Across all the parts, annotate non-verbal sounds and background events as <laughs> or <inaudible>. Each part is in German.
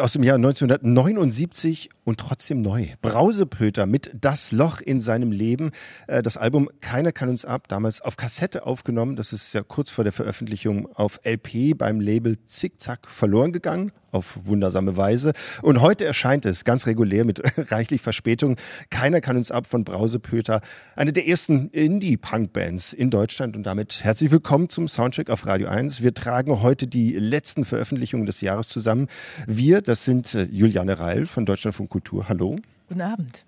Aus dem Jahr 1979 und trotzdem neu. Brausepöter mit Das Loch in seinem Leben. Äh, das Album Keiner kann uns ab, damals auf Kassette aufgenommen. Das ist ja kurz vor der Veröffentlichung auf LP beim Label Zickzack verloren gegangen auf wundersame Weise. Und heute erscheint es ganz regulär mit <laughs> reichlich Verspätung. Keiner kann uns ab von Brausepöter, eine der ersten Indie-Punk-Bands in Deutschland. Und damit herzlich willkommen zum Soundcheck auf Radio 1. Wir tragen heute die letzten Veröffentlichungen des Jahres zusammen. Wir, das sind äh, Juliane Reil von Deutschland von Kultur. Hallo. Guten Abend.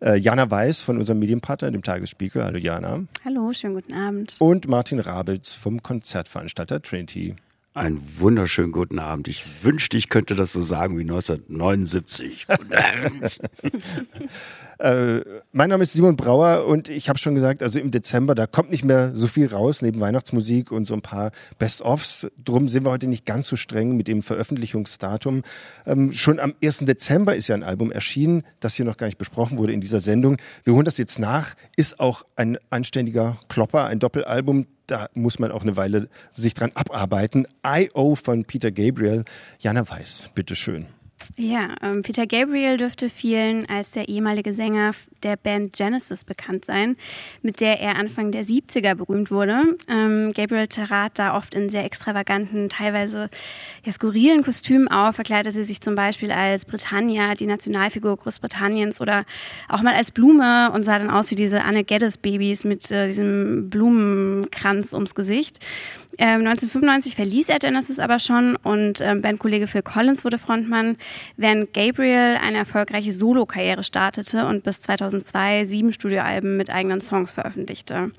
Äh, Jana Weiß von unserem Medienpartner, dem Tagesspiegel. Hallo Jana. Hallo, schönen guten Abend. Und Martin Rabitz vom Konzertveranstalter Trinity. Einen wunderschönen guten Abend. Ich wünschte, ich könnte das so sagen wie 1979. <laughs> <laughs> äh, mein Name ist Simon Brauer und ich habe schon gesagt, also im Dezember, da kommt nicht mehr so viel raus, neben Weihnachtsmusik und so ein paar Best-ofs. Drum sind wir heute nicht ganz so streng mit dem Veröffentlichungsdatum. Ähm, schon am 1. Dezember ist ja ein Album erschienen, das hier noch gar nicht besprochen wurde in dieser Sendung. Wir holen das jetzt nach. Ist auch ein anständiger Klopper, ein Doppelalbum da muss man auch eine Weile sich dran abarbeiten. I.O. von Peter Gabriel. Jana Weiß, bitteschön. Ja, ähm, Peter Gabriel dürfte vielen als der ehemalige Sänger der Band Genesis bekannt sein, mit der er Anfang der 70er berühmt wurde. Ähm, Gabriel trat da oft in sehr extravaganten, teilweise ja, skurrilen Kostümen auf, verkleidete sich zum Beispiel als Britannia, die Nationalfigur Großbritanniens, oder auch mal als Blume und sah dann aus wie diese Anne Geddes Babys mit äh, diesem Blumenkranz ums Gesicht. Ähm, 1995 verließ er Genesis aber schon und ähm, Bandkollege Phil Collins wurde Frontmann, während Gabriel eine erfolgreiche Solokarriere startete und bis 2002 sieben Studioalben mit eigenen Songs veröffentlichte.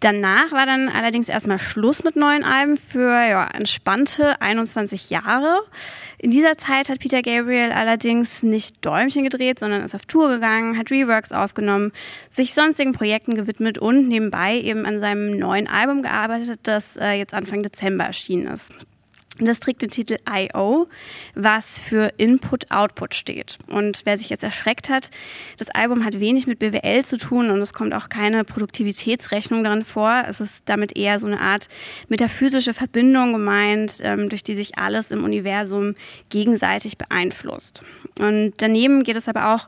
Danach war dann allerdings erstmal Schluss mit neuen Alben für ja, entspannte 21 Jahre. In dieser Zeit hat Peter Gabriel allerdings nicht Däumchen gedreht, sondern ist auf Tour gegangen, hat Reworks aufgenommen, sich sonstigen Projekten gewidmet und nebenbei eben an seinem neuen Album gearbeitet, das äh, jetzt Anfang Dezember erschienen ist. Das trägt den Titel I.O., was für Input-Output steht. Und wer sich jetzt erschreckt hat, das Album hat wenig mit BWL zu tun und es kommt auch keine Produktivitätsrechnung darin vor. Es ist damit eher so eine Art metaphysische Verbindung gemeint, ähm, durch die sich alles im Universum gegenseitig beeinflusst. Und daneben geht es aber auch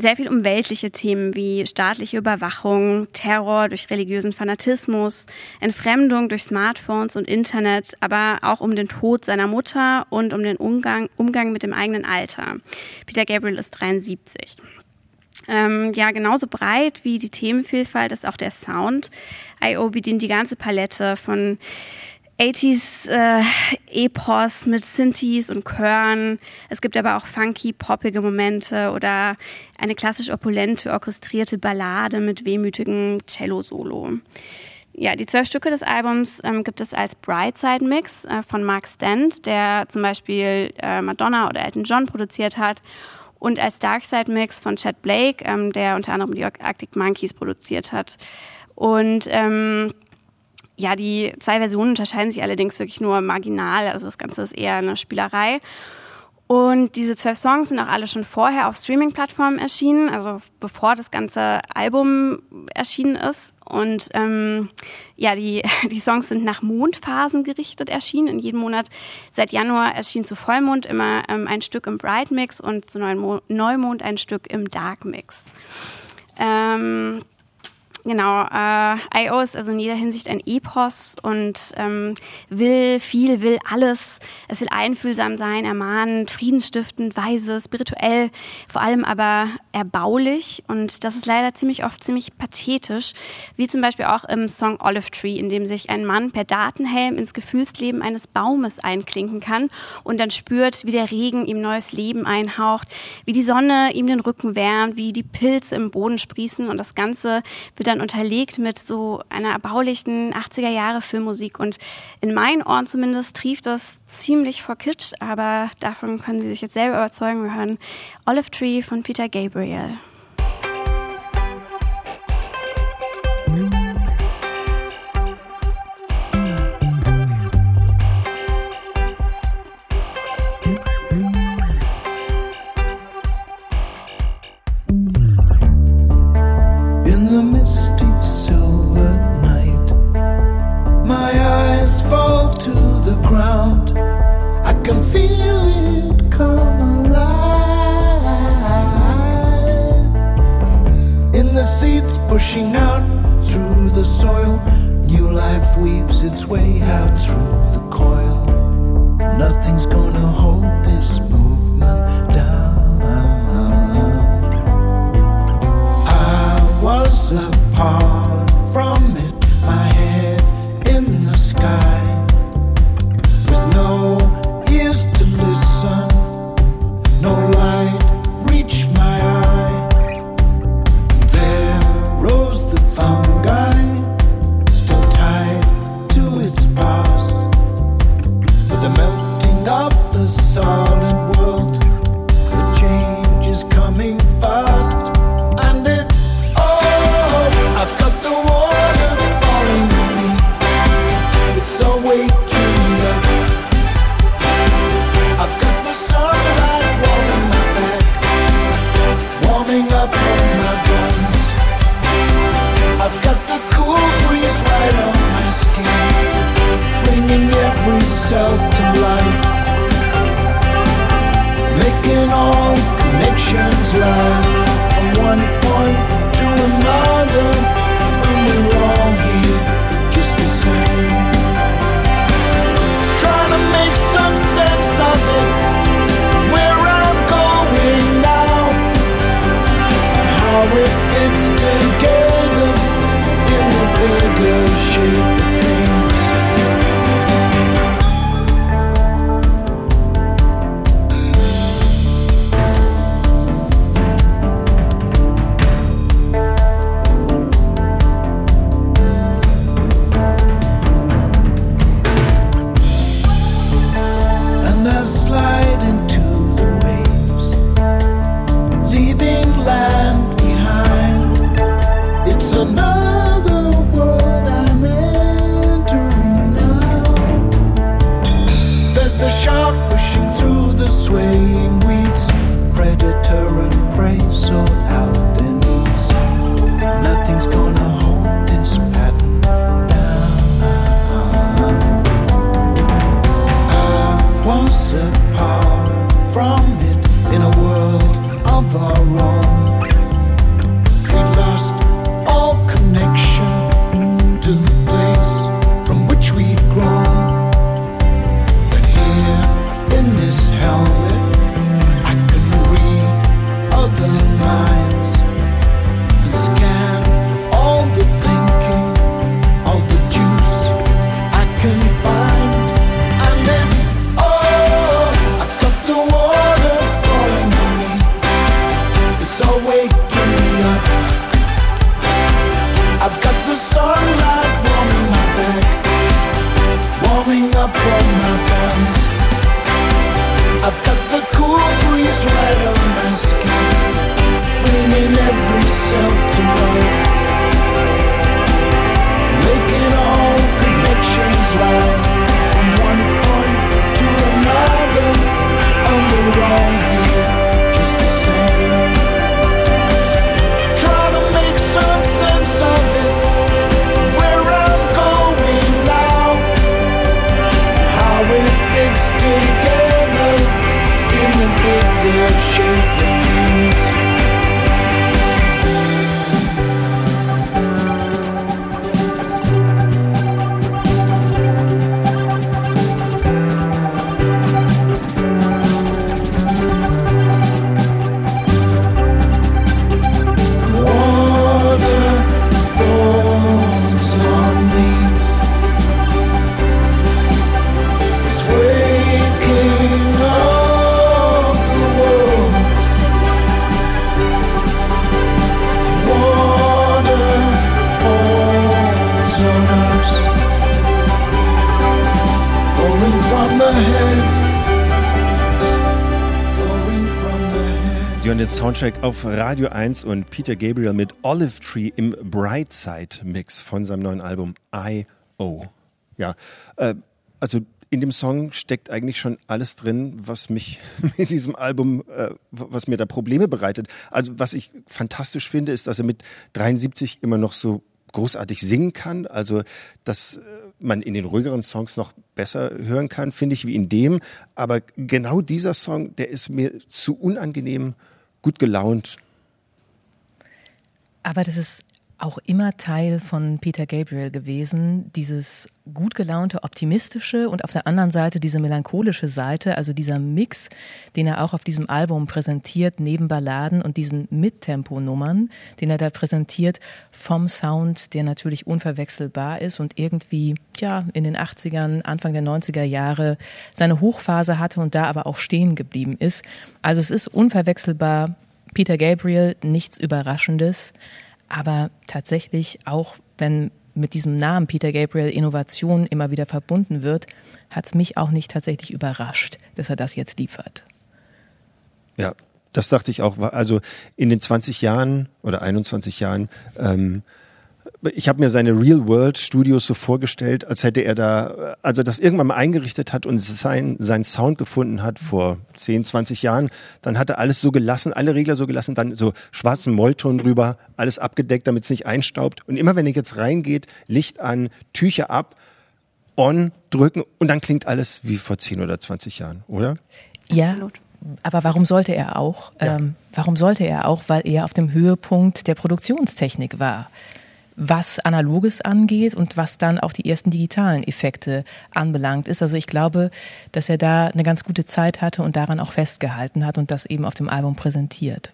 sehr viel um weltliche Themen wie staatliche Überwachung, Terror durch religiösen Fanatismus, Entfremdung durch Smartphones und Internet, aber auch um den Tod seiner Mutter und um den Umgang, Umgang mit dem eigenen Alter. Peter Gabriel ist 73. Ähm, ja, genauso breit wie die Themenvielfalt ist auch der Sound. I.O. bedient die ganze Palette von 80s äh, Epos mit Synthes und Chören. Es gibt aber auch funky, poppige Momente oder eine klassisch opulente, orchestrierte Ballade mit wehmütigem Cello-Solo. Ja, die zwölf Stücke des Albums ähm, gibt es als Brightside Mix äh, von Mark Stent, der zum Beispiel äh, Madonna oder Elton John produziert hat, und als Darkside Mix von Chad Blake, ähm, der unter anderem die Arctic Monkeys produziert hat. Und ähm, ja, die zwei Versionen unterscheiden sich allerdings wirklich nur marginal. Also das Ganze ist eher eine Spielerei. Und diese zwölf Songs sind auch alle schon vorher auf Streaming-Plattformen erschienen, also bevor das ganze Album erschienen ist. Und ähm, ja, die, <laughs> die Songs sind nach Mondphasen gerichtet erschienen. In jedem Monat seit Januar erschien zu Vollmond immer ähm, ein Stück im Bright Mix und zu Neumond ein Stück im Dark Mix. Ähm, Genau, äh, I.O. ist also in jeder Hinsicht ein Epos und ähm, will viel, will alles. Es will einfühlsam sein, ermahnend, friedensstiftend, weise, spirituell, vor allem aber erbaulich. Und das ist leider ziemlich oft ziemlich pathetisch, wie zum Beispiel auch im Song Olive Tree, in dem sich ein Mann per Datenhelm ins Gefühlsleben eines Baumes einklinken kann und dann spürt, wie der Regen ihm neues Leben einhaucht, wie die Sonne ihm den Rücken wärmt, wie die Pilze im Boden sprießen und das Ganze wird dann unterlegt mit so einer erbaulichen 80er Jahre Filmmusik und in meinen Ohren zumindest trieft das ziemlich vor Kitsch, aber davon können Sie sich jetzt selber überzeugen. Wir hören Olive Tree von Peter Gabriel. can feel it come alive. In the seeds pushing out through the soil, new life weaves its way out through the coil. Nothing's gonna hold this movement down. I was a part. love. Soundtrack auf Radio 1 und Peter Gabriel mit Olive Tree im Brightside Mix von seinem neuen Album I.O. Ja, äh, also in dem Song steckt eigentlich schon alles drin, was mich <laughs> mit diesem Album, äh, was mir da Probleme bereitet. Also was ich fantastisch finde, ist, dass er mit 73 immer noch so großartig singen kann. Also dass äh, man in den ruhigeren Songs noch besser hören kann, finde ich, wie in dem. Aber genau dieser Song, der ist mir zu unangenehm gut gelaunt. Aber das ist auch immer Teil von Peter Gabriel gewesen, dieses gut gelaunte, optimistische und auf der anderen Seite diese melancholische Seite, also dieser Mix, den er auch auf diesem Album präsentiert, neben Balladen und diesen Mittempo-Nummern, den er da präsentiert, vom Sound, der natürlich unverwechselbar ist und irgendwie, ja, in den 80ern, Anfang der 90er Jahre seine Hochphase hatte und da aber auch stehen geblieben ist. Also es ist unverwechselbar Peter Gabriel, nichts Überraschendes. Aber tatsächlich, auch wenn mit diesem Namen Peter Gabriel Innovation immer wieder verbunden wird, hat es mich auch nicht tatsächlich überrascht, dass er das jetzt liefert. Ja, das dachte ich auch. Also in den 20 Jahren oder 21 Jahren, ähm, ich habe mir seine Real World Studios so vorgestellt, als hätte er da, also das irgendwann mal eingerichtet hat und sein, sein Sound gefunden hat vor 10, 20 Jahren, dann hat er alles so gelassen, alle Regler so gelassen, dann so schwarzen Mollton drüber, alles abgedeckt, damit es nicht einstaubt. Und immer wenn er jetzt reingeht, Licht an, Tücher ab, on, drücken und dann klingt alles wie vor 10 oder 20 Jahren, oder? Ja. Aber warum sollte er auch? Ja. Ähm, warum sollte er auch? Weil er auf dem Höhepunkt der Produktionstechnik war was Analoges angeht und was dann auch die ersten digitalen Effekte anbelangt ist. Also ich glaube, dass er da eine ganz gute Zeit hatte und daran auch festgehalten hat und das eben auf dem Album präsentiert.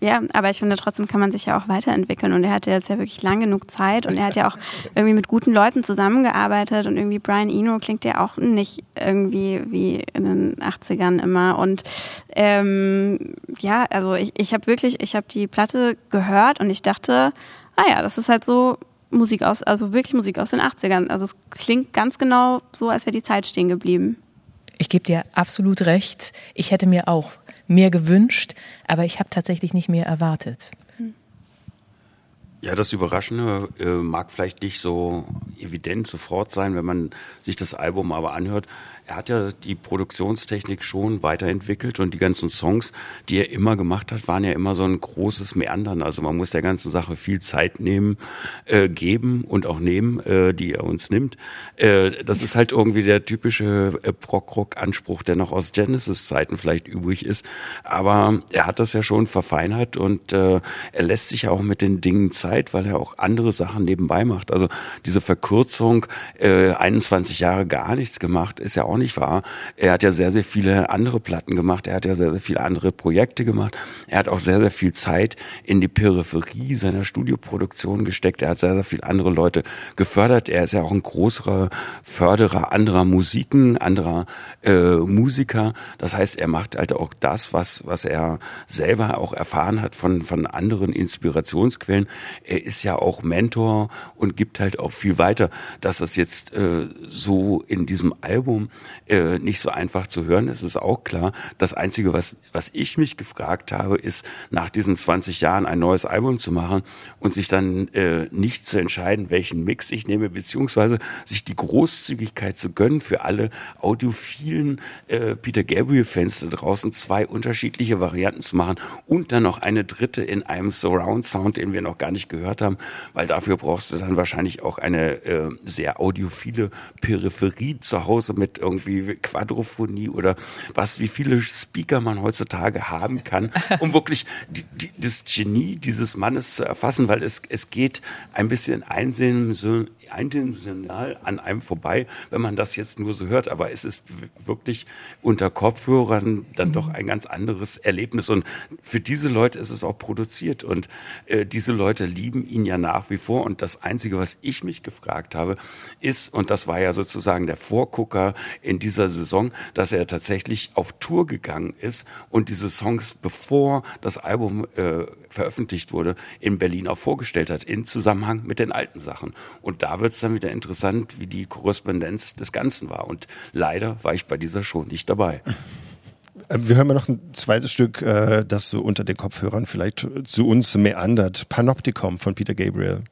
Ja, aber ich finde, trotzdem kann man sich ja auch weiterentwickeln. Und er hatte jetzt ja wirklich lang genug Zeit und er hat ja auch <laughs> irgendwie mit guten Leuten zusammengearbeitet und irgendwie Brian Eno klingt ja auch nicht irgendwie wie in den 80ern immer. Und ähm, ja, also ich, ich habe wirklich, ich habe die Platte gehört und ich dachte, ah ja, das ist halt so Musik aus, also wirklich Musik aus den 80ern. Also es klingt ganz genau so, als wäre die Zeit stehen geblieben. Ich gebe dir absolut recht. Ich hätte mir auch mehr gewünscht, aber ich habe tatsächlich nicht mehr erwartet. Ja, das Überraschende äh, mag vielleicht nicht so evident sofort sein, wenn man sich das Album aber anhört. Er hat ja die Produktionstechnik schon weiterentwickelt und die ganzen Songs, die er immer gemacht hat, waren ja immer so ein großes Meandern. Also man muss der ganzen Sache viel Zeit nehmen, äh, geben und auch nehmen, äh, die er uns nimmt. Äh, das ist halt irgendwie der typische äh, Prog-Rock-Anspruch, der noch aus Genesis-Zeiten vielleicht übrig ist. Aber er hat das ja schon verfeinert und äh, er lässt sich ja auch mit den Dingen Zeit, weil er auch andere Sachen nebenbei macht. Also diese Verkürzung, äh, 21 Jahre gar nichts gemacht, ist ja auch nicht wahr. Er hat ja sehr, sehr viele andere Platten gemacht. Er hat ja sehr, sehr viele andere Projekte gemacht. Er hat auch sehr, sehr viel Zeit in die Peripherie seiner Studioproduktion gesteckt. Er hat sehr, sehr viele andere Leute gefördert. Er ist ja auch ein großer Förderer anderer Musiken, anderer äh, Musiker. Das heißt, er macht halt auch das, was, was er selber auch erfahren hat von, von anderen Inspirationsquellen. Er ist ja auch Mentor und gibt halt auch viel weiter. Dass das jetzt äh, so in diesem Album äh, nicht so einfach zu hören, das ist auch klar. Das Einzige, was, was ich mich gefragt habe, ist, nach diesen 20 Jahren ein neues Album zu machen und sich dann äh, nicht zu entscheiden, welchen Mix ich nehme, beziehungsweise sich die Großzügigkeit zu gönnen für alle audiophilen äh, Peter Gabriel-Fans da draußen, zwei unterschiedliche Varianten zu machen und dann noch eine dritte in einem Surround-Sound, den wir noch gar nicht gehört haben, weil dafür brauchst du dann wahrscheinlich auch eine äh, sehr audiophile Peripherie zu Hause mit irgendwie Quadrophonie oder was, wie viele Speaker man heutzutage haben kann, um wirklich die, die, das Genie dieses Mannes zu erfassen, weil es, es geht ein bisschen einsehen, so eindimensional an einem vorbei, wenn man das jetzt nur so hört. Aber es ist wirklich unter Kopfhörern dann mhm. doch ein ganz anderes Erlebnis. Und für diese Leute ist es auch produziert. Und äh, diese Leute lieben ihn ja nach wie vor. Und das Einzige, was ich mich gefragt habe, ist, und das war ja sozusagen der Vorgucker in dieser Saison, dass er tatsächlich auf Tour gegangen ist und diese Songs, bevor das Album äh, veröffentlicht wurde, in Berlin auch vorgestellt hat, in Zusammenhang mit den alten Sachen. Und da wird es dann wieder interessant, wie die Korrespondenz des Ganzen war. Und leider war ich bei dieser Show nicht dabei. Äh, wir hören mal noch ein zweites Stück, äh, das so unter den Kopfhörern vielleicht zu uns meandert. Panoptikum von Peter Gabriel.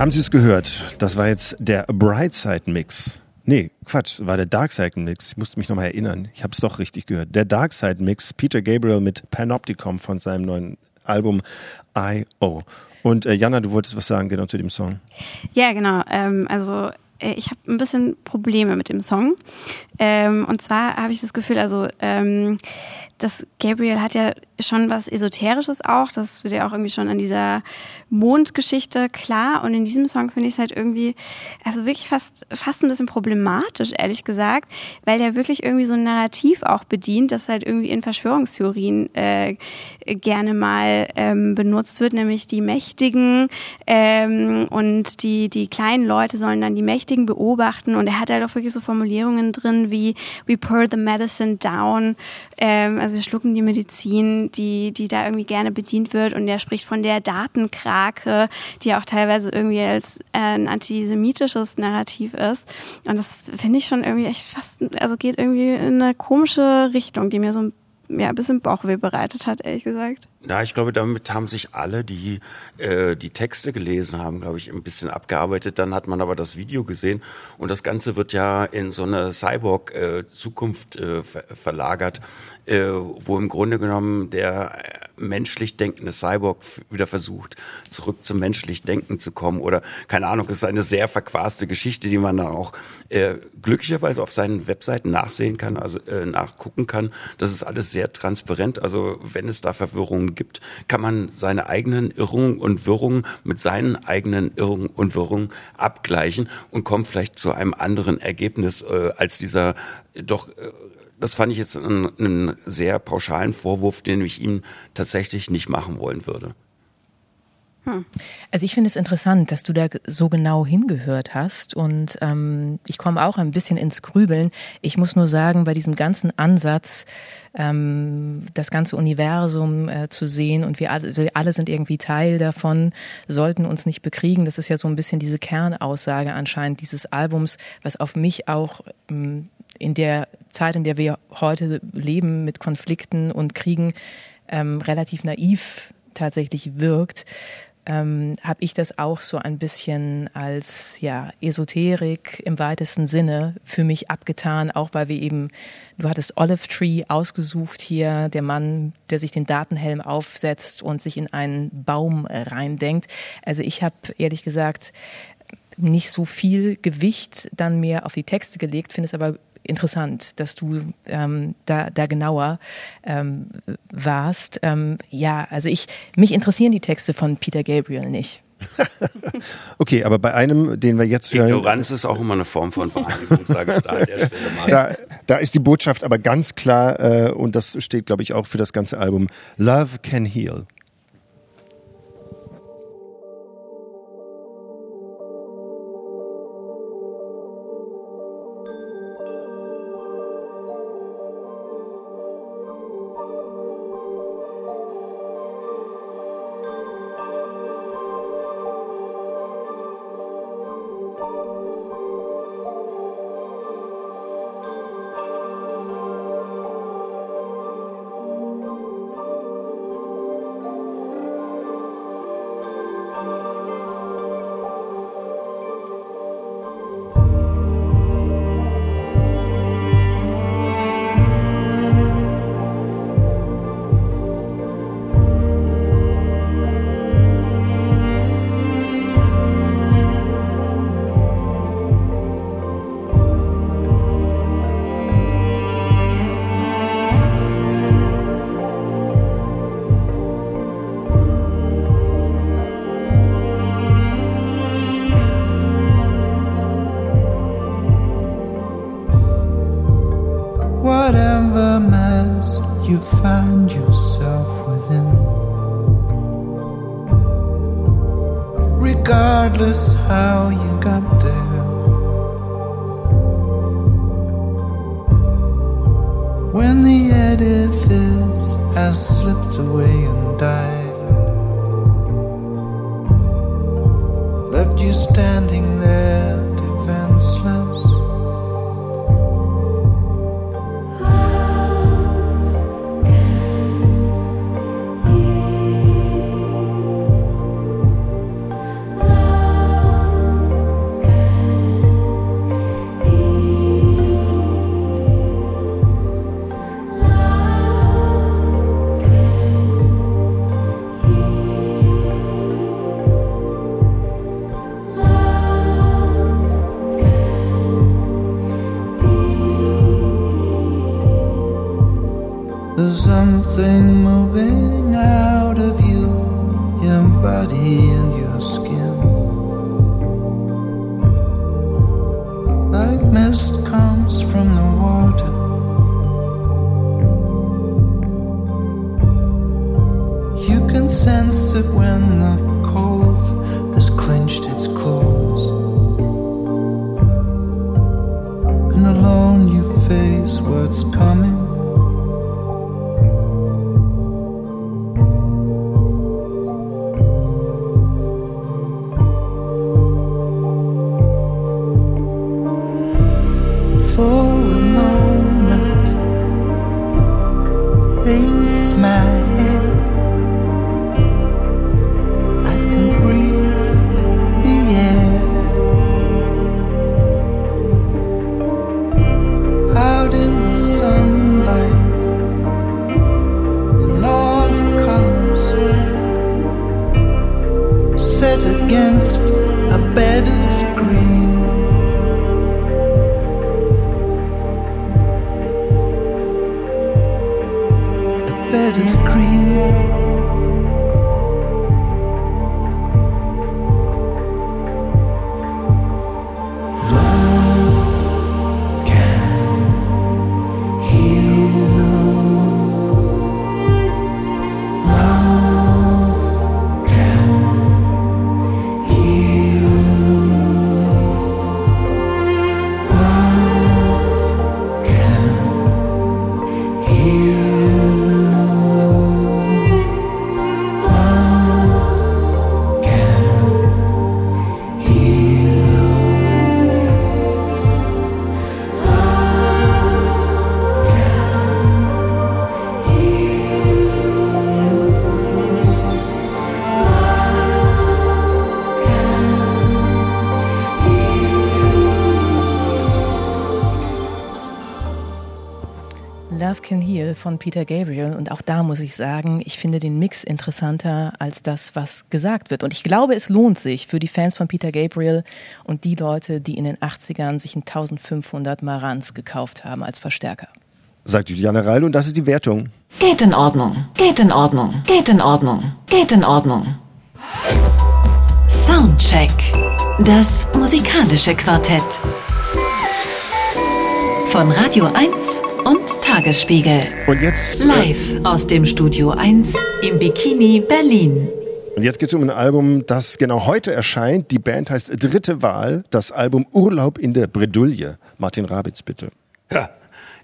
Haben Sie es gehört? Das war jetzt der Brightside Mix. Nee, Quatsch, war der Darkside Mix. Ich musste mich nochmal erinnern. Ich habe es doch richtig gehört. Der Darkside Mix, Peter Gabriel mit Panopticon von seinem neuen Album I.O. Und äh, Jana, du wolltest was sagen genau zu dem Song. Ja, genau. Ähm, also äh, ich habe ein bisschen Probleme mit dem Song. Ähm, und zwar habe ich das Gefühl, also ähm, das Gabriel hat ja schon was Esoterisches auch. Das wird ja auch irgendwie schon an dieser Mondgeschichte klar. Und in diesem Song finde ich es halt irgendwie, also wirklich fast, fast ein bisschen problematisch, ehrlich gesagt, weil der wirklich irgendwie so ein Narrativ auch bedient, das halt irgendwie in Verschwörungstheorien äh, gerne mal ähm, benutzt wird, nämlich die Mächtigen ähm, und die, die kleinen Leute sollen dann die Mächtigen beobachten. Und er hat halt auch wirklich so Formulierungen drin wie We pour the medicine down. Ähm, also wir schlucken die Medizin, die, die da irgendwie gerne bedient wird. Und er spricht von der Datenkrake, die auch teilweise irgendwie als äh, ein antisemitisches Narrativ ist. Und das finde ich schon irgendwie echt fast, also geht irgendwie in eine komische Richtung, die mir so ein ja, ein bisschen Bauchweh bereitet hat, ehrlich gesagt. Ja, ich glaube, damit haben sich alle, die äh, die Texte gelesen haben, glaube ich, ein bisschen abgearbeitet. Dann hat man aber das Video gesehen und das Ganze wird ja in so eine Cyborg-Zukunft äh, äh, ver verlagert, äh, wo im Grunde genommen der äh, menschlich denkende Cyborg wieder versucht, zurück zum menschlich Denken zu kommen. Oder keine Ahnung, es ist eine sehr verquaste Geschichte, die man dann auch äh, glücklicherweise auf seinen Webseiten nachsehen kann, also äh, nachgucken kann. Das ist alles sehr transparent. Also wenn es da Verwirrungen gibt, kann man seine eigenen Irrungen und Wirrungen mit seinen eigenen Irrungen und Wirrungen abgleichen und kommt vielleicht zu einem anderen Ergebnis äh, als dieser doch äh, das fand ich jetzt einen, einen sehr pauschalen Vorwurf, den ich ihm tatsächlich nicht machen wollen würde. Hm. Also ich finde es interessant, dass du da so genau hingehört hast und ähm, ich komme auch ein bisschen ins Grübeln. Ich muss nur sagen, bei diesem ganzen Ansatz, ähm, das ganze Universum äh, zu sehen und wir alle, wir alle sind irgendwie Teil davon, sollten uns nicht bekriegen. Das ist ja so ein bisschen diese Kernaussage anscheinend dieses Albums, was auf mich auch ähm, in der Zeit, in der wir heute leben mit Konflikten und Kriegen, ähm, relativ naiv tatsächlich wirkt ähm, habe ich das auch so ein bisschen als ja Esoterik im weitesten Sinne für mich abgetan, auch weil wir eben, du hattest Olive Tree ausgesucht hier, der Mann, der sich den Datenhelm aufsetzt und sich in einen Baum reindenkt. Also ich habe ehrlich gesagt nicht so viel Gewicht dann mehr auf die Texte gelegt, finde es aber interessant, dass du ähm, da, da genauer ähm, warst. Ähm, ja, also ich, mich interessieren die Texte von Peter Gabriel nicht. <laughs> okay, aber bei einem, den wir jetzt hören. Ignoranz ist auch immer eine Form von Vereinigung, sage ich da an der Stelle mal. Da, da ist die Botschaft aber ganz klar, äh, und das steht, glaube ich, auch für das ganze Album: Love can heal. Von Peter Gabriel. Und auch da muss ich sagen, ich finde den Mix interessanter als das, was gesagt wird. Und ich glaube, es lohnt sich für die Fans von Peter Gabriel und die Leute, die in den 80ern sich ein 1500 Marantz gekauft haben als Verstärker. Sagt Juliane Reil und das ist die Wertung. Geht in Ordnung, geht in Ordnung, geht in Ordnung, geht in Ordnung. Soundcheck. Das musikalische Quartett. Von Radio 1 und Tagesspiegel. Und jetzt, äh, Live aus dem Studio 1 im Bikini Berlin. und jetzt geht es um ein Album, das genau heute erscheint. Die Band heißt Dritte Wahl, das Album Urlaub in der Bredouille. Martin Rabitz, bitte. Ja.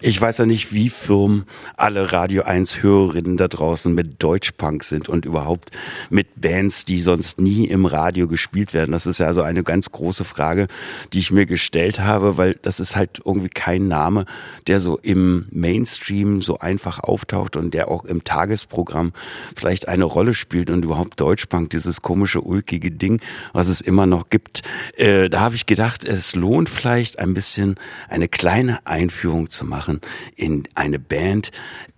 Ich weiß ja nicht, wie firm alle Radio 1 Hörerinnen da draußen mit Deutschpunk sind und überhaupt mit Bands, die sonst nie im Radio gespielt werden. Das ist ja also eine ganz große Frage, die ich mir gestellt habe, weil das ist halt irgendwie kein Name, der so im Mainstream so einfach auftaucht und der auch im Tagesprogramm vielleicht eine Rolle spielt und überhaupt Deutschpunk, dieses komische, ulkige Ding, was es immer noch gibt. Äh, da habe ich gedacht, es lohnt vielleicht ein bisschen eine kleine Einführung zu machen in eine Band,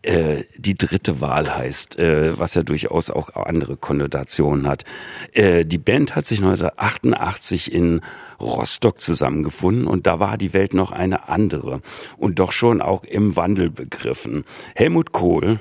äh, die dritte Wahl heißt, äh, was ja durchaus auch andere Konnotationen hat. Äh, die Band hat sich 1988 in Rostock zusammengefunden und da war die Welt noch eine andere und doch schon auch im Wandel begriffen. Helmut Kohl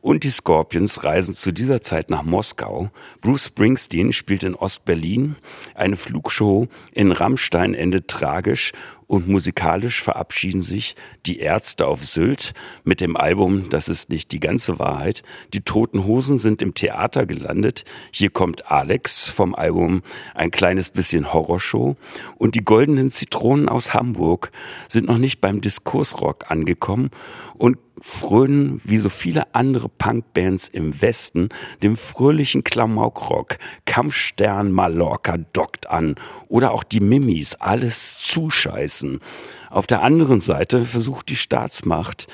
und die Scorpions reisen zu dieser Zeit nach Moskau. Bruce Springsteen spielt in Ostberlin. Eine Flugshow in Rammstein endet tragisch und musikalisch verabschieden sich die Ärzte auf Sylt mit dem Album Das ist nicht die ganze Wahrheit. Die Toten Hosen sind im Theater gelandet. Hier kommt Alex vom Album Ein kleines bisschen Horrorshow. Und die Goldenen Zitronen aus Hamburg sind noch nicht beim Diskursrock angekommen und frönen wie so viele andere Punkbands im Westen dem fröhlichen Klamaukrock. Kampfstern Mallorca dockt an oder auch die Mimis, alles zuscheißen. Auf der anderen Seite versucht die Staatsmacht,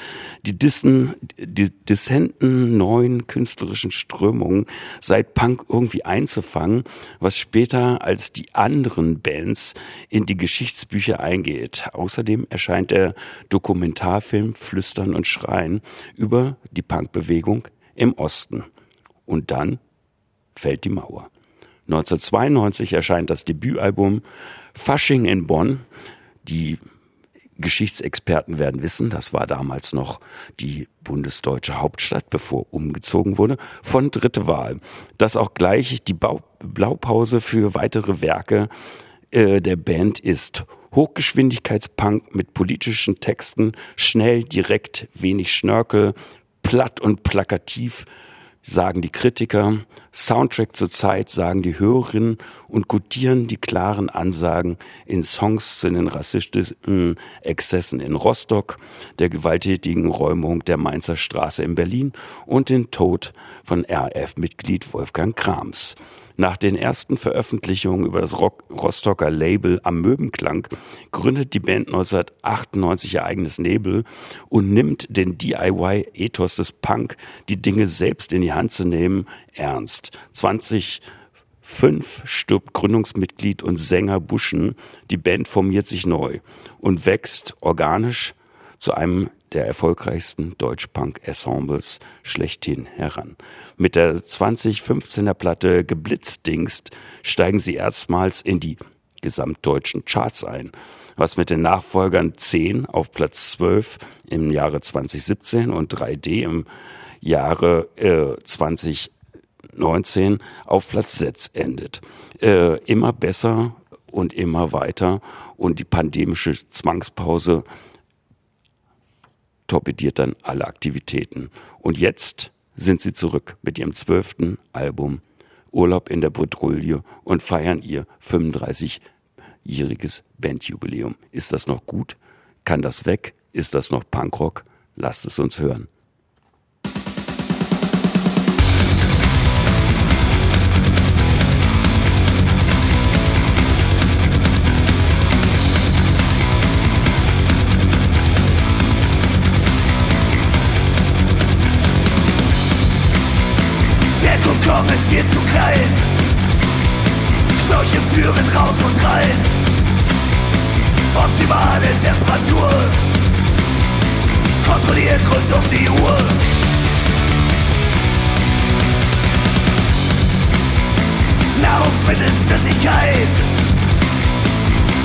die, Dissen, die dissenten neuen künstlerischen Strömungen seit Punk irgendwie einzufangen, was später als die anderen Bands in die Geschichtsbücher eingeht. Außerdem erscheint der Dokumentarfilm Flüstern und Schreien über die Punkbewegung im Osten. Und dann fällt die Mauer. 1992 erscheint das Debütalbum Fasching in Bonn. Die Geschichtsexperten werden wissen, das war damals noch die bundesdeutsche Hauptstadt, bevor umgezogen wurde, von dritte Wahl. Das auch gleich die Blaupause für weitere Werke äh, der Band ist. Hochgeschwindigkeitspunk mit politischen Texten, schnell, direkt, wenig Schnörkel, platt und plakativ, sagen die Kritiker, Soundtrack zur Zeit, sagen die Hörerinnen und gutieren die klaren Ansagen in Songs zu den rassistischen Exzessen in Rostock, der gewalttätigen Räumung der Mainzer Straße in Berlin und den Tod von RF-Mitglied Wolfgang Krams. Nach den ersten Veröffentlichungen über das Rock Rostocker Label Am Möbenklang gründet die Band 1998 ihr eigenes Nebel und nimmt den DIY-Ethos des Punk, die Dinge selbst in die Hand zu nehmen, ernst. 2005 stirbt Gründungsmitglied und Sänger Buschen. Die Band formiert sich neu und wächst organisch zu einem der erfolgreichsten Deutsch-Punk-Ensembles schlechthin heran. Mit der 2015er Platte Geblitzdingst steigen sie erstmals in die gesamtdeutschen Charts ein, was mit den Nachfolgern 10 auf Platz 12 im Jahre 2017 und 3D im Jahre äh, 2019 auf Platz 6 endet. Äh, immer besser und immer weiter und die pandemische Zwangspause torpediert dann alle Aktivitäten. Und jetzt sind sie zurück mit ihrem zwölften Album Urlaub in der Bredouille und feiern ihr 35-jähriges Bandjubiläum. Ist das noch gut? Kann das weg? Ist das noch Punkrock? Lasst es uns hören. Temperatur. Kontrolliert rund um die Uhr. Nahrungsmittelflüssigkeit.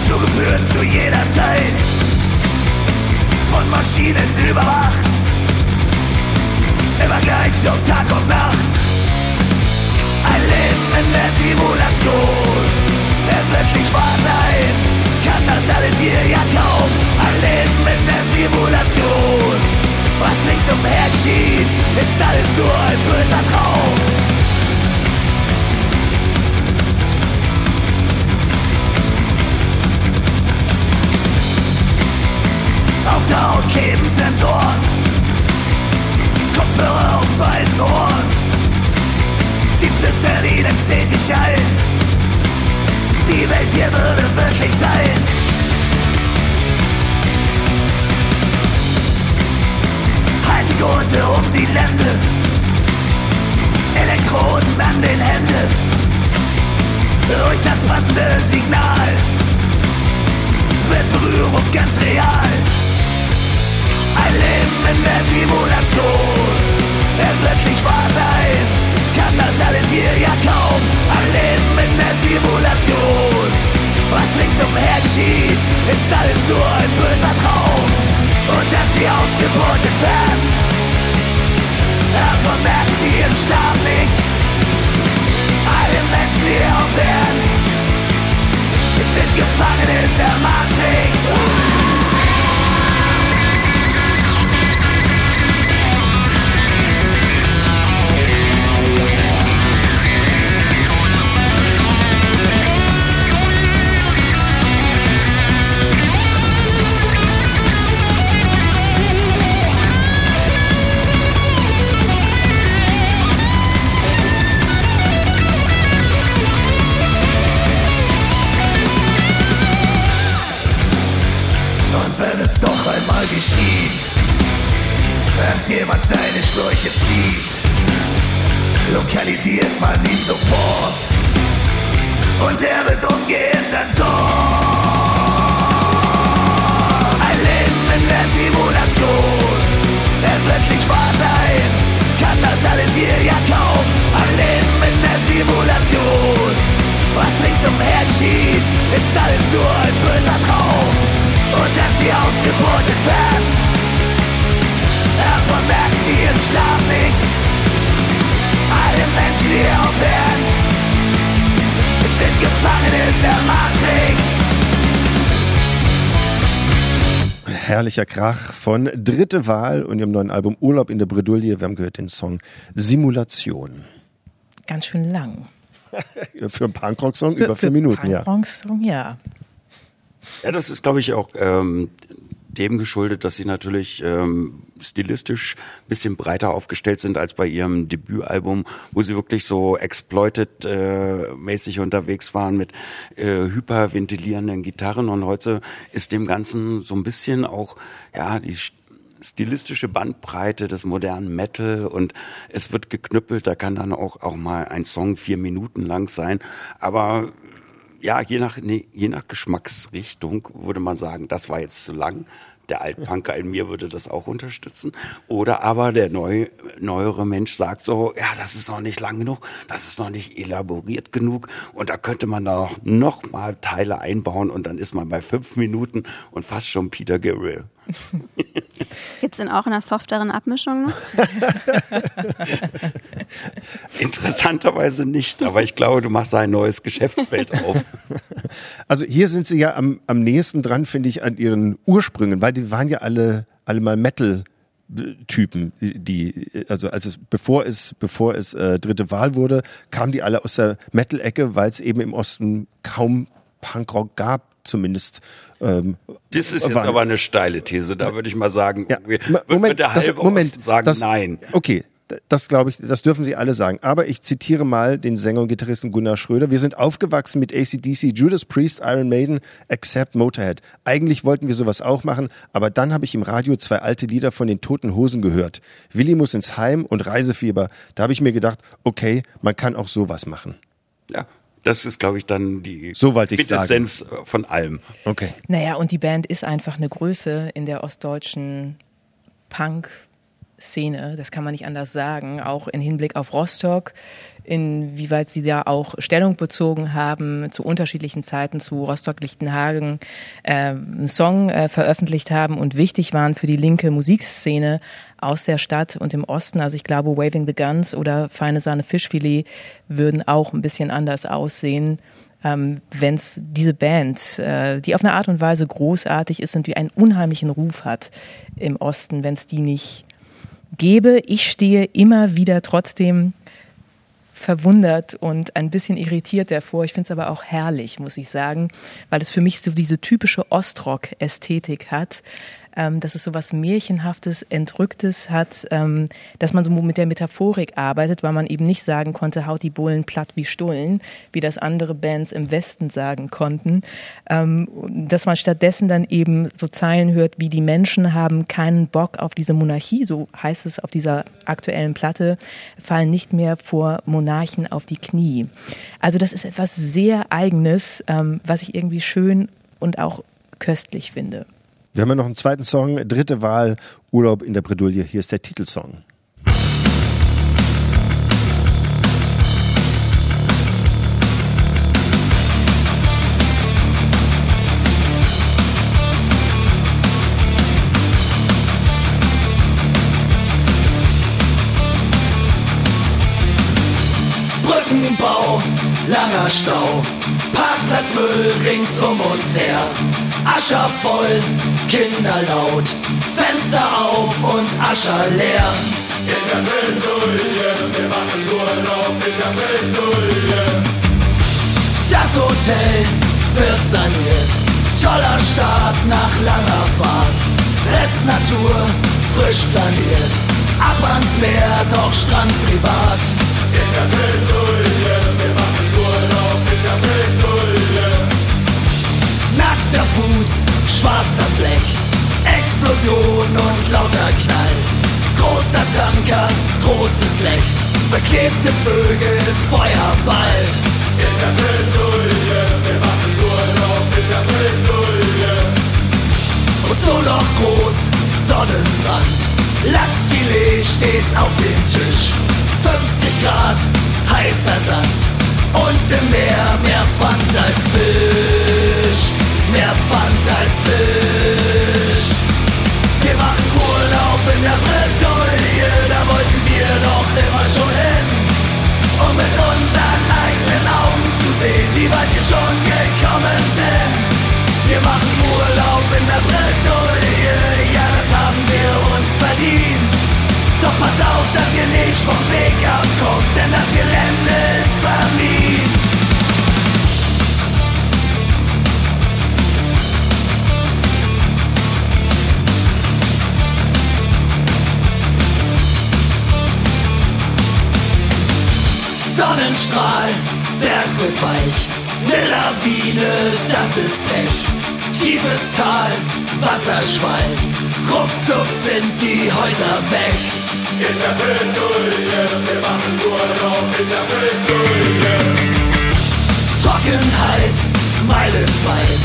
Zugeführt zu jeder Zeit. Von Maschinen überwacht. Immer gleich um Tag und Nacht. Ein Leben in der Simulation wird wirklich wahr sein. Das alles hier ja kaum. Ein Leben in der Simulation. Was ringsumher geschieht, ist alles nur ein böser Traum. Auf der Haut kleben Sensoren. Kopfhörer auf beiden Ohren. Sie flüstern ihnen stetig ein. Die Welt hier würde wirklich sein. Gurte um die Lände. Elektroden an den Händen. Durch das passende Signal wird Berührung ganz real. Ein Leben in der Simulation wird wirklich wahr sein. Kann das alles hier ja kaum. Ein Leben in der Simulation. Was ringsumher geschieht, ist alles nur ein böser Traum. Und dass sie ausgebeutet werden, sie im Schlaf nichts. Alle Menschen hier sind gefangen in der Matrix. Jemand seine Schläuche zieht, lokalisiert man ihn sofort und er wird ungehindert tot. Ein Leben in der Simulation wird wirklich wahr sein, kann das alles hier ja kaum. Ein Leben in der Simulation, was ringsumher geschieht, ist alles nur ein böser Traum. und dass sie ausgebeutet werden. Davon merken sie ihren Schlaf nicht. Alle Menschen hier auf Erden sind gefangen in der Matrix. Herrlicher Krach von Dritte Wahl und ihrem neuen Album Urlaub in der Bredouille. Wir haben gehört den Song Simulation. Ganz schön lang. <laughs> Für einen Punkrock-Song über vier Minuten, ja. Punkrock-Song, ja. Ja, das ist, glaube ich, auch ähm, dem geschuldet, dass sie natürlich ähm, stilistisch bisschen breiter aufgestellt sind als bei ihrem Debütalbum, wo sie wirklich so exploited äh, unterwegs waren mit äh, hyperventilierenden Gitarren. Und heute ist dem Ganzen so ein bisschen auch ja die stilistische Bandbreite des modernen Metal und es wird geknüppelt, da kann dann auch auch mal ein Song vier Minuten lang sein, aber ja, je nach, nee, je nach Geschmacksrichtung würde man sagen, das war jetzt zu lang. Der Altpunker in mir würde das auch unterstützen. Oder aber der neu, neuere Mensch sagt so, ja, das ist noch nicht lang genug, das ist noch nicht elaboriert genug und da könnte man da noch, noch mal Teile einbauen und dann ist man bei fünf Minuten und fast schon Peter Gabriel. <laughs> Gibt es denn auch in einer softeren Abmischung noch? <laughs> Interessanterweise nicht, aber ich glaube, du machst ein neues Geschäftsfeld auf. <laughs> Also hier sind sie ja am, am nächsten dran, finde ich, an ihren Ursprüngen, weil die waren ja alle, alle mal Metal. Typen, die also also bevor es bevor es äh, dritte Wahl wurde, kamen die alle aus der Metal-Ecke, weil es eben im Osten kaum Punkrock gab, zumindest. Ähm, Das ist jetzt waren- aber eine steile These, da würde ich mal sagen, Ja, wird der das- Moment, sagen das, nein. Okay, das glaube ich, das dürfen Sie alle sagen. Aber ich zitiere mal den Sänger und Gitarristen Gunnar Schröder. Wir sind aufgewachsen mit ACDC, Judas Priest, Iron Maiden, except Motorhead. Eigentlich wollten wir sowas auch machen, aber dann habe ich im Radio zwei alte Lieder von den Toten Hosen gehört. Willi muss ins Heim und Reisefieber. Da habe ich mir gedacht, okay, man kann auch sowas machen. Ja, das ist, glaube ich, dann die So wollte ich's Quintessenz von allem. Okay. Naja, und die Band ist einfach eine Größe in der ostdeutschen Punk-Szene. Das kann man nicht anders sagen. Auch im Hinblick auf Rostock, inwieweit sie da auch Stellung bezogen haben zu unterschiedlichen Zeiten zu Rostock-Lichtenhagen, äh, einen Song äh, veröffentlicht haben und wichtig waren für die linke Musikszene aus der Stadt und im Osten. Also ich glaube, Waving the Guns oder Feine Sahne Fischfilet würden auch ein bisschen anders aussehen ähm, wenn es diese Band, äh, die auf eine Art und Weise großartig ist und die einen unheimlichen Ruf hat im Osten, wenn es die nicht gäbe. Ich stehe immer wieder trotzdem verwundert und ein bisschen irritiert davor. Ich finde es aber auch herrlich, muss ich sagen, weil es für mich so diese typische Ostrock-Ästhetik hat, ähm, dass es so was Märchenhaftes, Entrücktes hat, ähm, dass man so mit der Metaphorik arbeitet, weil man eben nicht sagen konnte, haut die Bullen platt wie Stullen, wie das andere Bands im Westen sagen konnten, ähm, dass man stattdessen dann eben so Zeilen hört, wie die Menschen haben keinen Bock auf diese Monarchie, so heißt es auf dieser aktuellen Platte, fallen nicht mehr vor Monarchen auf die Knie. Also das ist etwas sehr Eigenes, ähm, was ich irgendwie schön und auch köstlich finde. Wir haben ja noch einen zweiten Song, dritte Wahl, Urlaub in der Bredouille. Hier ist der Titelsong. Brückenbau, langer Stau, Parkplatzmüll rings um uns her. Ascher voll, Kinder laut, Fenster auf und Ascher leer. In der Bredouille, wir machen Urlaub in der Bredouille. Das Hotel wird saniert, toller Start nach langer Fahrt. Rest Natur, frisch planiert, ab ans Meer, doch Strand privat. In der Bredouille, schwarzer Fleck, Explosion und lauter Knall. Großer Tanker, großes Leck, verklebte Vögel, Feuerball. In der Bredouille, wir machen Urlaub in der Bredouille. Und so noch groß, Sonnenbrand, Lachsfilet steht auf dem Tisch. 50 Grad, heißer Sand und im Meer mehr Pfand als Fisch mehr Pfand als Fisch. Wir machen Urlaub in der Bretouille, da wollten wir doch immer schon hin. Um mit unseren eigenen Augen zu sehen, wie weit wir schon gekommen sind. Wir machen Urlaub in der Bretouille, ja das haben wir uns verdient. Doch pass auf, dass ihr nicht vom Weg abkommt, denn das Gelände ist vermieden. Sonnenstrahl, Berg wird weich, ne Lawine, das ist Pech. Tiefes Tal, Wasserschwall, ruckzuck sind die Häuser weg. In der Bredouille, wir machen Urlaub in der Bredouille. Trockenheit, meilenweit,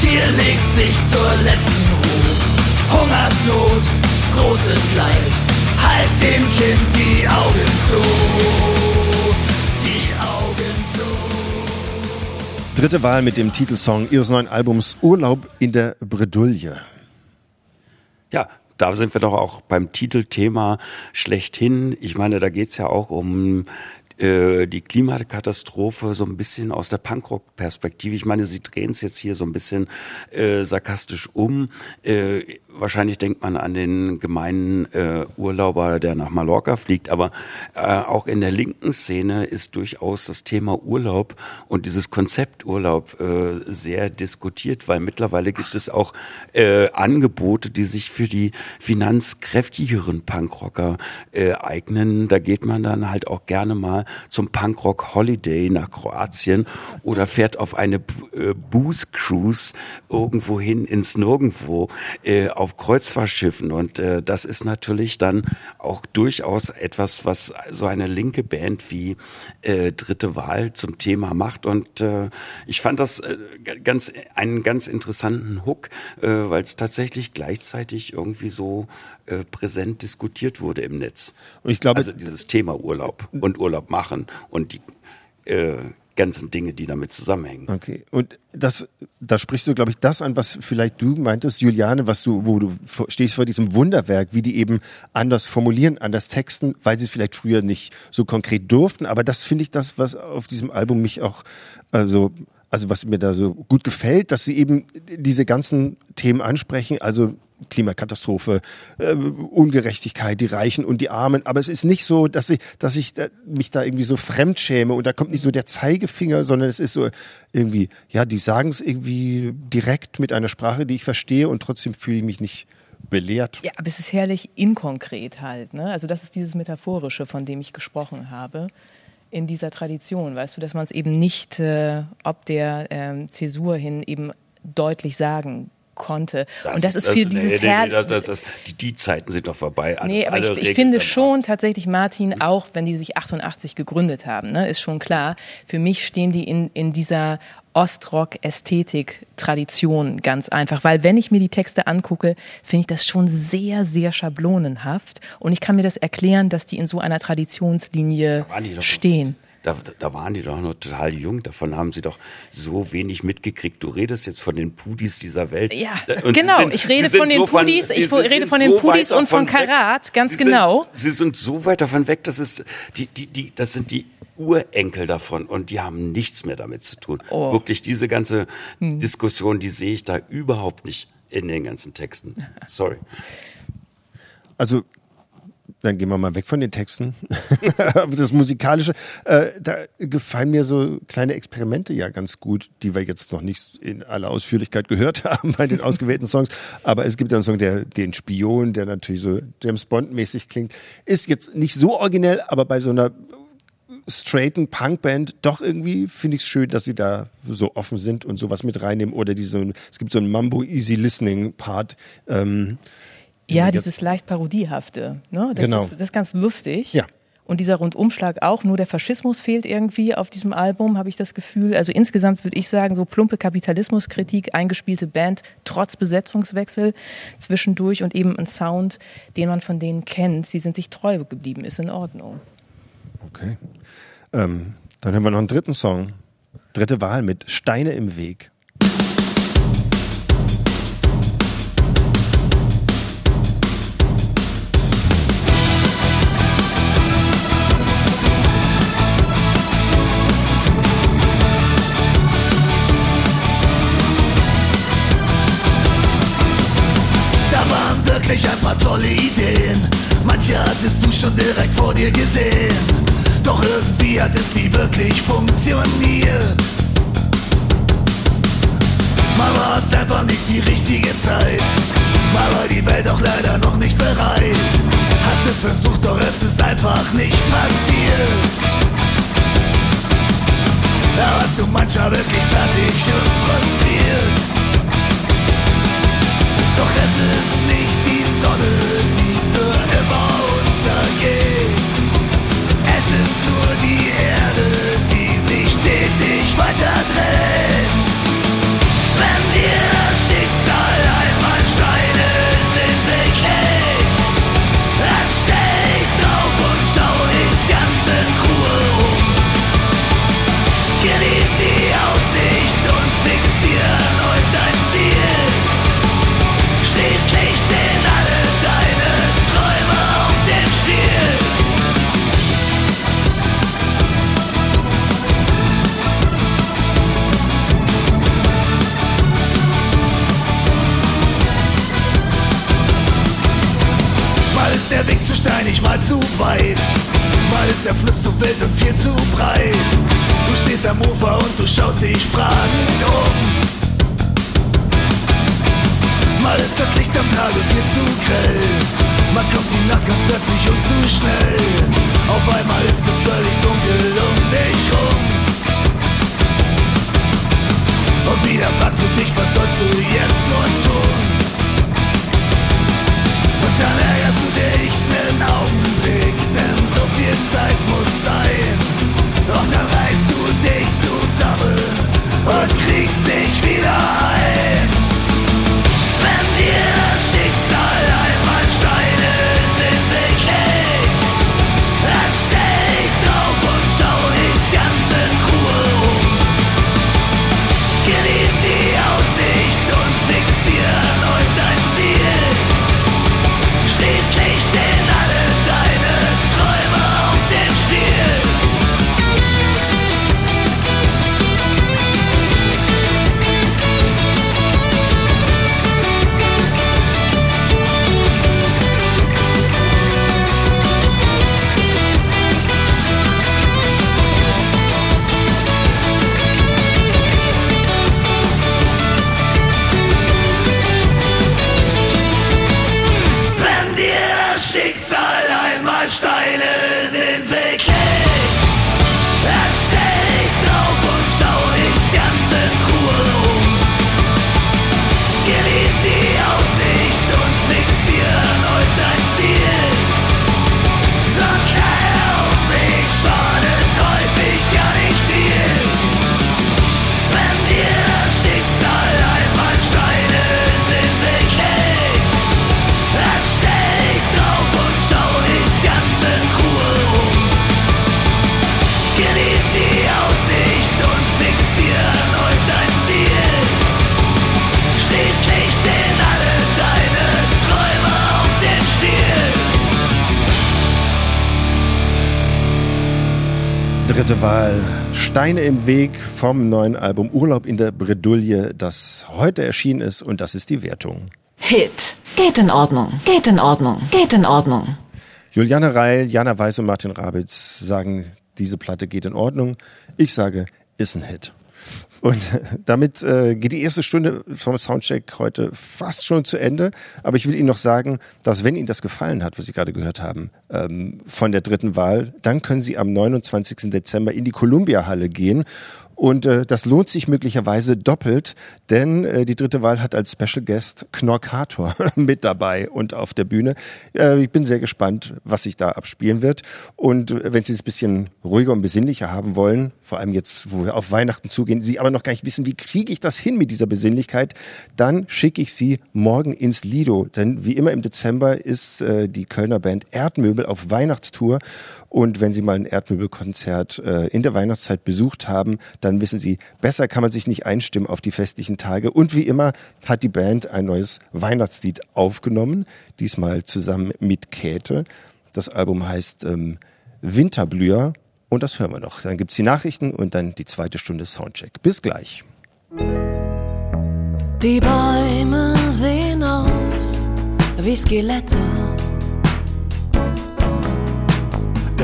Tier legt sich zur letzten Ruhe. Hungersnot, großes Leid, halt dem Kind die Augen zu. Dritte Wahl mit dem Titelsong ihres neuen Albums Urlaub in der Bredouille. Ja, da sind wir doch auch beim Titelthema schlechthin. Ich meine, da geht's ja auch um äh, die Klimakatastrophe so ein bisschen aus der Punkrock-Perspektive. Ich meine, sie drehen es jetzt hier so ein bisschen äh, sarkastisch um. Äh, wahrscheinlich denkt man an den gemeinen äh, Urlauber, der nach Mallorca fliegt, aber äh, auch in der linken Szene ist durchaus das Thema Urlaub und dieses Konzept Urlaub äh, sehr diskutiert, weil mittlerweile gibt es auch äh, Angebote, die sich für die finanzkräftigeren Punkrocker äh, eignen. Da geht man dann halt auch gerne mal zum Punkrock Holiday nach Kroatien oder fährt auf eine äh, Booze Cruise irgendwo hin ins Nirgendwo äh, auf Kreuzfahrtschiffen. Und äh, das ist natürlich dann auch durchaus etwas, was so eine linke Band wie äh, Dritte Wahl zum Thema macht. Und äh, ich fand das äh, ganz einen ganz interessanten Hook, äh, weil es tatsächlich gleichzeitig irgendwie so äh, präsent diskutiert wurde im Netz. Und ich glaube, also dieses Thema Urlaub und Urlaub machen und die äh, ganzen Dinge, die damit zusammenhängen. Okay. Und das, da sprichst du, glaube ich, das an, was vielleicht du meintest, Juliane, was du, wo du stehst vor diesem Wunderwerk, wie die eben anders formulieren, anders texten, weil sie es vielleicht früher nicht so konkret durften. Aber das finde ich das, was auf diesem Album mich auch, also, also was mir da so gut gefällt, dass sie eben diese ganzen Themen ansprechen, also Klimakatastrophe, äh, Ungerechtigkeit, die Reichen und die Armen. Aber es ist nicht so, dass ich, dass ich da, mich da irgendwie so fremd schäme und da kommt nicht so der Zeigefinger, sondern es ist so irgendwie, ja, die sagen es irgendwie direkt mit einer Sprache, die ich verstehe und trotzdem fühle ich mich nicht belehrt. Ja, aber es ist herrlich inkonkret halt. Ne? Also das ist dieses Metaphorische, von dem ich gesprochen habe. In dieser Tradition, weißt du, dass man es eben nicht äh, ob der ähm, Zäsur hin eben deutlich sagen konnte. und das ist für dieses nee, nee, Her nee, das, das, das, die, die Zeiten sind doch vorbei. Alles, Nee, aber ich, ich finde schon tatsächlich, Martin, auch wenn die sich 88 gegründet haben, ne, ist schon klar, für mich stehen die in, in dieser Ostrock-Ästhetik-Tradition ganz einfach. Weil wenn ich mir die Texte angucke, finde ich das schon sehr, sehr schablonenhaft. Und ich kann mir das erklären, dass die in so einer Traditionslinie stehen. Da, da waren die doch noch total jung, davon haben sie doch so wenig mitgekriegt. Du redest jetzt von den Pudis dieser Welt. Ja, Und genau. sind- Ich rede von den so Pudis, ich sind rede von den so Pudis und von. Karat, ganz sie genau. Sind, sie sind so weit davon weg, dass es die, die, die, das sind die Urenkel davon und die haben nichts mehr damit zu tun. Oh. Wirklich, diese ganze Hm. Diskussion, die sehe ich da überhaupt nicht in den ganzen Texten. <laughs> Sorry. Also, dann gehen wir mal weg von den Texten. <laughs> Das Musikalische, äh, da gefallen mir so kleine Experimente ja ganz gut, die wir jetzt noch nicht in aller Ausführlichkeit gehört <laughs> haben bei den ausgewählten Songs. Aber es gibt ja einen Song, der den Spion, der natürlich so James Bond-mäßig klingt, ist jetzt nicht so originell, aber bei so einer straighten Punkband doch irgendwie finde ich es schön, dass sie da so offen sind und sowas mit reinnehmen. Oder die so es gibt so einen Mambo Easy Listening Part. Ähm, Ja, dieses leicht Parodiehafte. Ne? Das, Genau. ist, das ist ganz lustig. Ja. Und dieser Rundumschlag auch, nur der Faschismus fehlt irgendwie auf diesem Album, habe ich das Gefühl. Also insgesamt würde ich sagen, so plumpe Kapitalismuskritik, eingespielte Band, trotz Besetzungswechsel zwischendurch und eben ein Sound, den man von denen kennt. Sie sind sich treu geblieben, ist in Ordnung. Okay. Ähm, dann haben wir noch einen dritten Song. Dritte Wahl mit Steine im Weg. Wirklich ein paar tolle Ideen. Manche hattest du schon direkt vor dir gesehen. Doch irgendwie hat es nie wirklich funktioniert. Mal war es einfach nicht die richtige Zeit. Mal war die Welt auch leider noch nicht bereit. Hast es versucht, doch es ist einfach nicht passiert. Da warst du manchmal wirklich fertig und frustriert. Doch es ist nicht die Sonne, die für immer untergeht. Es ist nur die Erde, die sich stetig weiter dreht. Wenn dir steinig, mal zu weit. Mal ist der Fluss zu wild und viel zu breit. Du stehst am Ufer und du schaust dich fragend um. Mal ist das Licht am Tage viel zu grell. Mal kommt die Nacht ganz plötzlich und zu schnell. Auf einmal ist es völlig dunkel um dich rum. Und wieder fragst du dich, was sollst du jetzt nur tun? Und dann ärgerst nen Augenblick, denn so viel Zeit muss sein. Doch dann reißt du dich zusammen und kriegst dich wieder ein. Steine im Weg vom neuen Album Urlaub in der Bredouille, das heute erschienen ist und das ist die Wertung. Hit. Geht in Ordnung. Geht in Ordnung. Geht in Ordnung. Juliane Reil, Jana Weiß und Martin Rabitz sagen, diese Platte geht in Ordnung. Ich sage, ist ein Hit. Und <laughs> damit äh, geht die erste Stunde vom Soundcheck heute fast schon zu Ende. Aber ich will Ihnen noch sagen, dass wenn Ihnen das gefallen hat, was Sie gerade gehört haben, ähm, von der dritten Wahl, dann können Sie am 29. Dezember in die Columbia-Halle gehen. Und äh, das lohnt sich möglicherweise doppelt, denn äh, die dritte Wahl hat als Special Guest Knorkator <laughs> mit dabei und auf der Bühne. Äh, ich bin sehr gespannt, was sich da abspielen wird. Und äh, wenn Sie es ein bisschen ruhiger und besinnlicher haben wollen, vor allem jetzt, wo wir auf Weihnachten zugehen, Sie aber noch gar nicht wissen, wie kriege ich das hin mit dieser Besinnlichkeit, dann schicke ich Sie morgen ins Lido. Denn wie immer im Dezember ist äh, die Kölner Band Erdmöbel auf Weihnachtstour. Und wenn Sie mal ein Erdmöbelkonzert äh, in der Weihnachtszeit besucht haben, dann wissen Sie, besser kann man sich nicht einstimmen auf die festlichen Tage. Und wie immer hat die Band ein neues Weihnachtslied aufgenommen, diesmal zusammen mit Käthe. Das Album heißt ähm, Winterblüher und das hören wir noch. Dann gibt's die Nachrichten und dann die zweite Stunde Soundcheck. Bis gleich. Die Bäume sehen aus wie Skelette.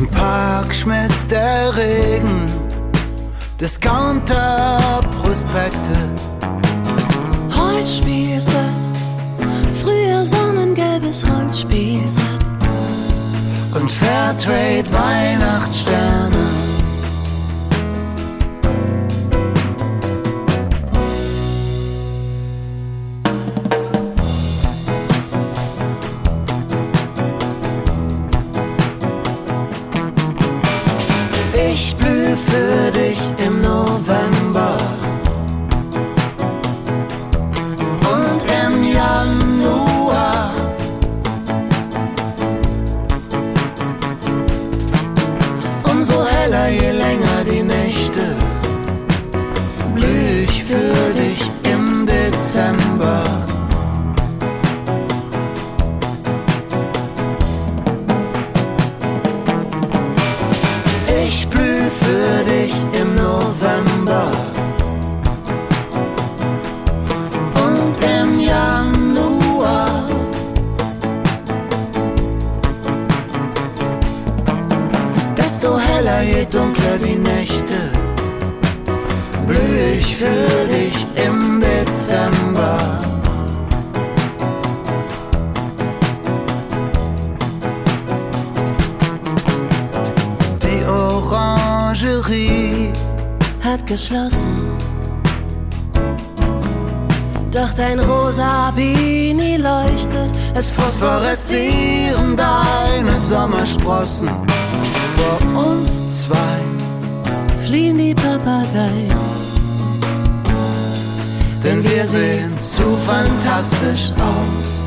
Im Park schmilzt der Regen, Discounter-Prospekte. Holzspielset, früher sonnengelbes Holzspielset. und Fairtrade some Rabini leuchtet, es phosphoreszieren deine Sommersprossen. Vor uns zwei fliehen die Papageien. Denn wir sehen zu fantastisch aus.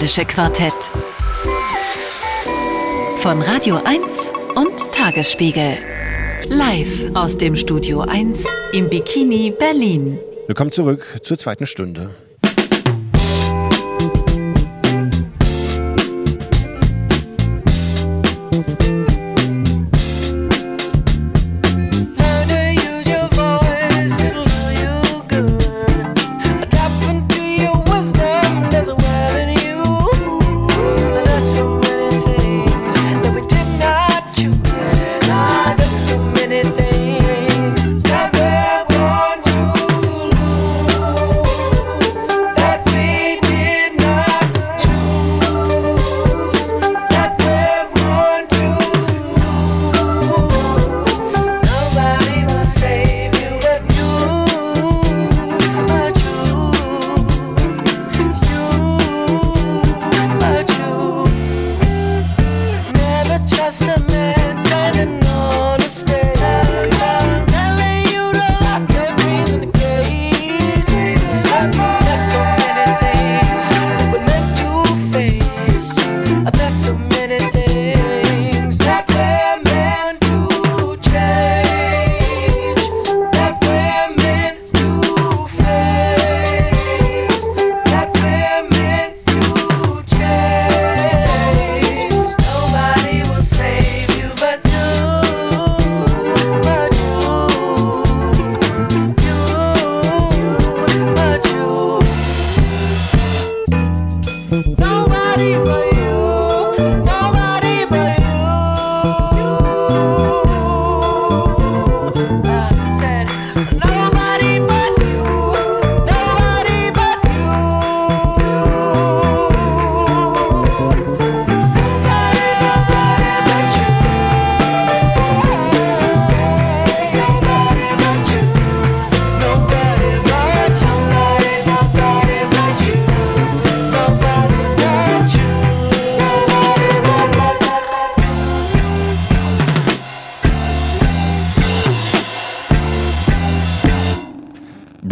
Musikalische Quartett. Von Radio 1 und Tagesspiegel. Live aus dem Studio 1 im Bikini Berlin. Willkommen zurück zur zweiten Stunde.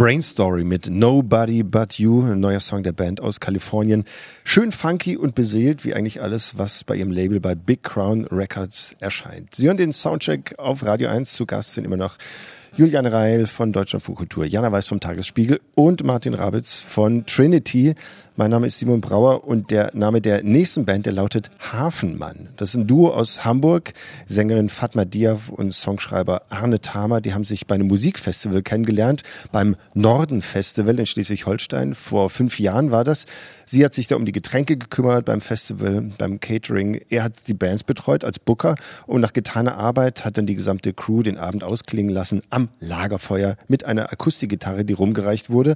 Brainstory mit Nobody But You, ein neuer Song der Band aus Kalifornien. Schön funky und beseelt, wie eigentlich alles, was bei ihrem Label bei Big Crown Records erscheint. Sie hören den Soundcheck auf Radio 1. Zu Gast sind immer noch Julian Reil von Deutschlandfunk Kultur, Jana Weiß vom Tagesspiegel und Martin Rabitz von Trinity. Mein Name ist Simon Brauer und der Name der nächsten Band, der lautet Hafenmann. Das ist ein Duo aus Hamburg. Sängerin Fatma Diav und Songschreiber Arne Thamer, die haben sich bei einem Musikfestival kennengelernt, beim Norden Festival in Schleswig-Holstein. Vor fünf Jahren war das. Sie hat sich da um die Getränke gekümmert beim Festival, beim Catering. Er hat die Bands betreut als Booker und nach getaner Arbeit hat dann die gesamte Crew den Abend ausklingen lassen am Lagerfeuer mit einer Akustikgitarre, die rumgereicht wurde.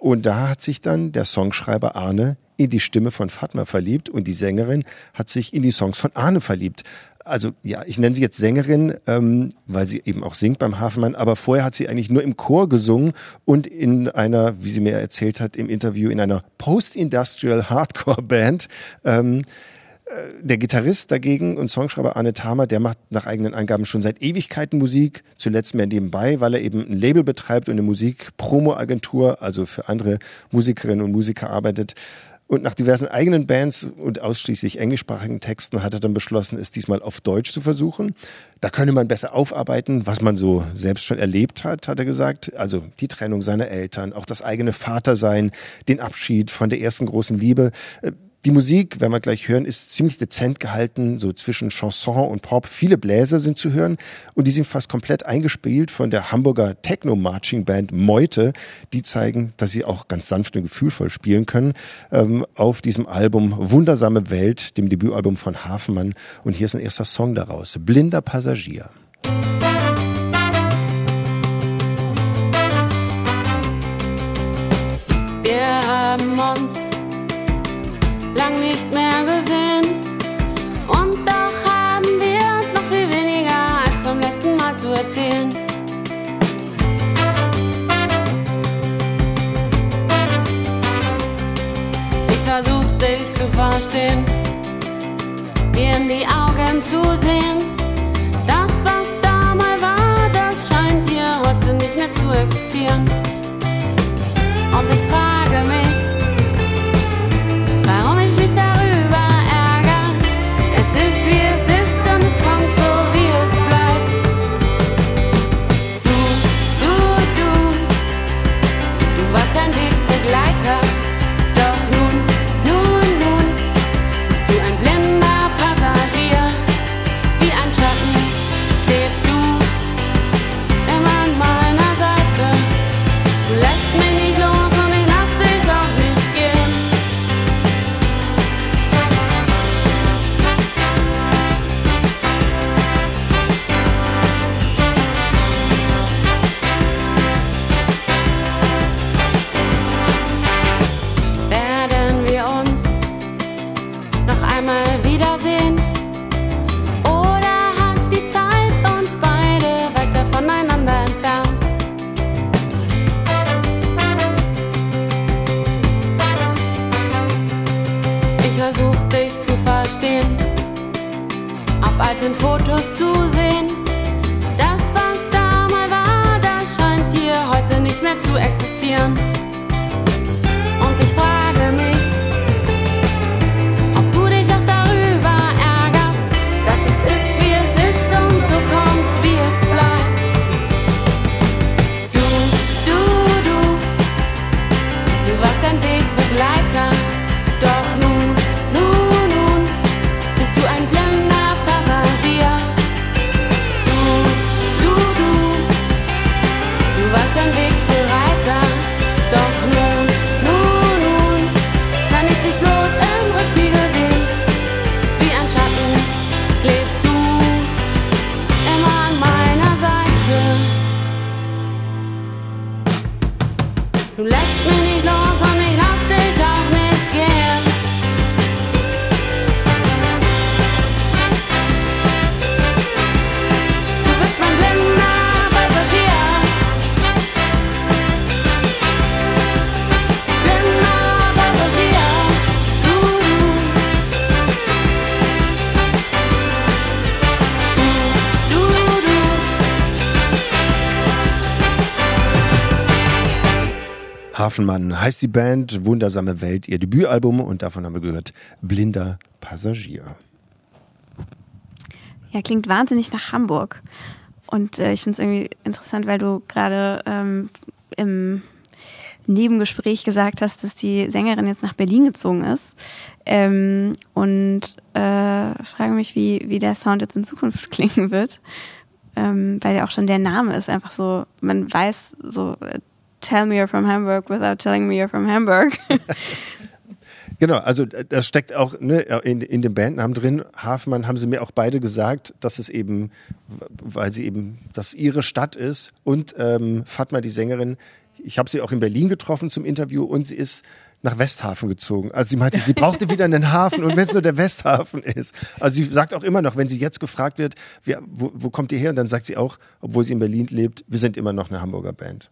Und da hat sich dann der Songschreiber Arne in die Stimme von Fatma verliebt und die Sängerin hat sich in die Songs von Arne verliebt. Also ja, ich nenne sie jetzt Sängerin, ähm, weil sie eben auch singt beim Hafenmann, aber vorher hat sie eigentlich nur im Chor gesungen und in einer, wie sie mir erzählt hat im Interview, in einer Post-Industrial Hardcore Band. Ähm, der Gitarrist dagegen und Songschreiber Arne Thamer, der macht nach eigenen Angaben schon seit Ewigkeiten Musik, zuletzt mehr nebenbei, weil er eben ein Label betreibt und eine Musik-Promo-Agentur, also für andere Musikerinnen und Musiker arbeitet. Und nach diversen eigenen Bands und ausschließlich englischsprachigen Texten hat er dann beschlossen, es diesmal auf Deutsch zu versuchen. Da könne man besser aufarbeiten, was man so selbst schon erlebt hat, hat er gesagt. Also die Trennung seiner Eltern, auch das eigene Vatersein, den Abschied von der ersten großen Liebe. Die Musik, werden wir gleich hören, ist ziemlich dezent gehalten, so zwischen Chanson und Pop. Viele Bläser sind zu hören und die sind fast komplett eingespielt von der Hamburger Techno-Marching-Band Meute. Die zeigen, dass sie auch ganz sanft und gefühlvoll spielen können. Ähm, auf diesem Album Wundersame Welt, dem Debütalbum von Hafenmann. Und hier ist ein erster Song daraus, Blinder Passagier. Wir verstehen, dir in die Augen zu sehen. Zu Hafenmann heißt die Band, Wundersame Welt, ihr Debütalbum und davon haben wir gehört Blinder Passagier. Ja, klingt wahnsinnig nach Hamburg. Und äh, ich finde es irgendwie interessant, weil du gerade ähm, im Nebengespräch gesagt hast, dass die Sängerin jetzt nach Berlin gezogen ist. Ähm, und äh, frage mich, wie, wie der Sound jetzt in Zukunft <laughs> klingen wird. Ähm, weil ja auch schon der Name ist einfach so, man weiß so, äh, tell me you're from Hamburg without telling me you're from Hamburg. <laughs> Genau, also äh, das steckt auch ne, in, in dem Bandnamen drin. Hafenmann haben sie mir auch beide gesagt, dass es eben, weil sie eben, dass ihre Stadt ist und ähm, Fatma, die Sängerin, ich habe sie auch in Berlin getroffen zum Interview und sie ist nach Westhafen gezogen. Also sie meinte, sie brauchte wieder einen Hafen und wenn es nur der Westhafen ist. Also sie sagt auch immer noch, wenn sie jetzt gefragt wird, wer, wo, wo kommt ihr her? Und dann sagt sie auch, obwohl sie in Berlin lebt, wir sind immer noch eine Hamburger Band.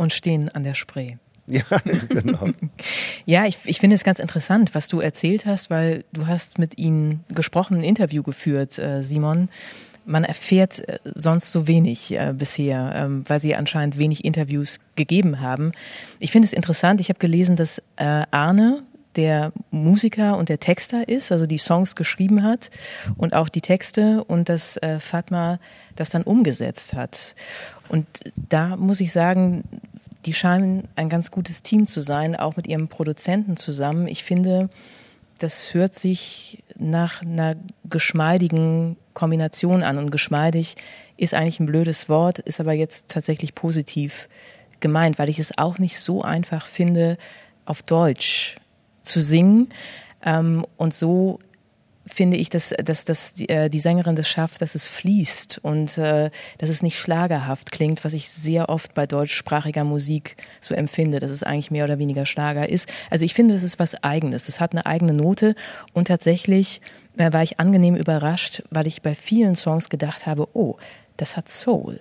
Und stehen an der Spree. <laughs> Ja, genau. <laughs> Ja, ich, ich finde es ganz interessant, was du erzählt hast, weil du hast mit ihnen gesprochen, ein Interview geführt, äh, Simon. Man erfährt äh, sonst so wenig äh, bisher, ähm, weil sie anscheinend wenig Interviews gegeben haben. Ich finde es interessant, ich habe gelesen, dass äh, Arne, der Musiker und der Texter ist, also die Songs geschrieben hat und auch die Texte und dass äh, Fatma das dann umgesetzt hat. Und da muss ich sagen, die scheinen ein ganz gutes Team zu sein, auch mit ihrem Produzenten zusammen. Ich finde, das hört sich nach einer geschmeidigen Kombination an. Und geschmeidig ist eigentlich ein blödes Wort, ist aber jetzt tatsächlich positiv gemeint, weil ich es auch nicht so einfach finde, auf Deutsch zu singen. Ähm, und so finde ich, dass, dass, dass die, äh, die Sängerin das schafft, dass es fließt und äh, dass es nicht schlagerhaft klingt, was ich sehr oft bei deutschsprachiger Musik so empfinde, dass es eigentlich mehr oder weniger Schlager ist. Also ich finde, das ist was Eigenes. Es hat eine eigene Note und tatsächlich äh, war ich angenehm überrascht, weil ich bei vielen Songs gedacht habe, oh, das hat Soul.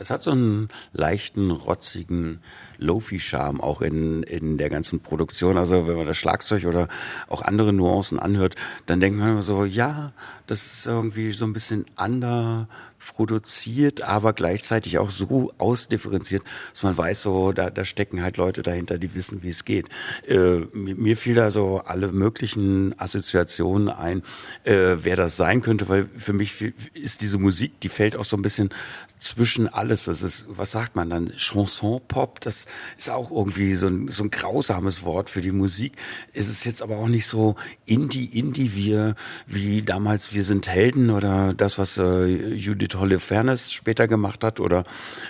Es hat so einen leichten, rotzigen Lofi-Charme auch in, in der ganzen Produktion. Also wenn man das Schlagzeug oder auch andere Nuancen anhört, dann denkt man immer so, ja, das ist irgendwie so ein bisschen under produziert, aber gleichzeitig auch so ausdifferenziert, dass man weiß, so da, da stecken halt Leute dahinter, die wissen, wie es geht. Äh, mir fiel da so alle möglichen Assoziationen ein, äh, wer das sein könnte, weil für mich ist diese Musik, die fällt auch so ein bisschen zwischen alles. Das ist, was sagt man dann? Chanson Pop, das ist auch irgendwie so ein, so ein grausames Wort für die Musik. Es ist jetzt aber auch nicht so Indie, Indie wir, wie damals Wir sind Helden oder das, was äh, Judith Holofernes später gemacht hat oder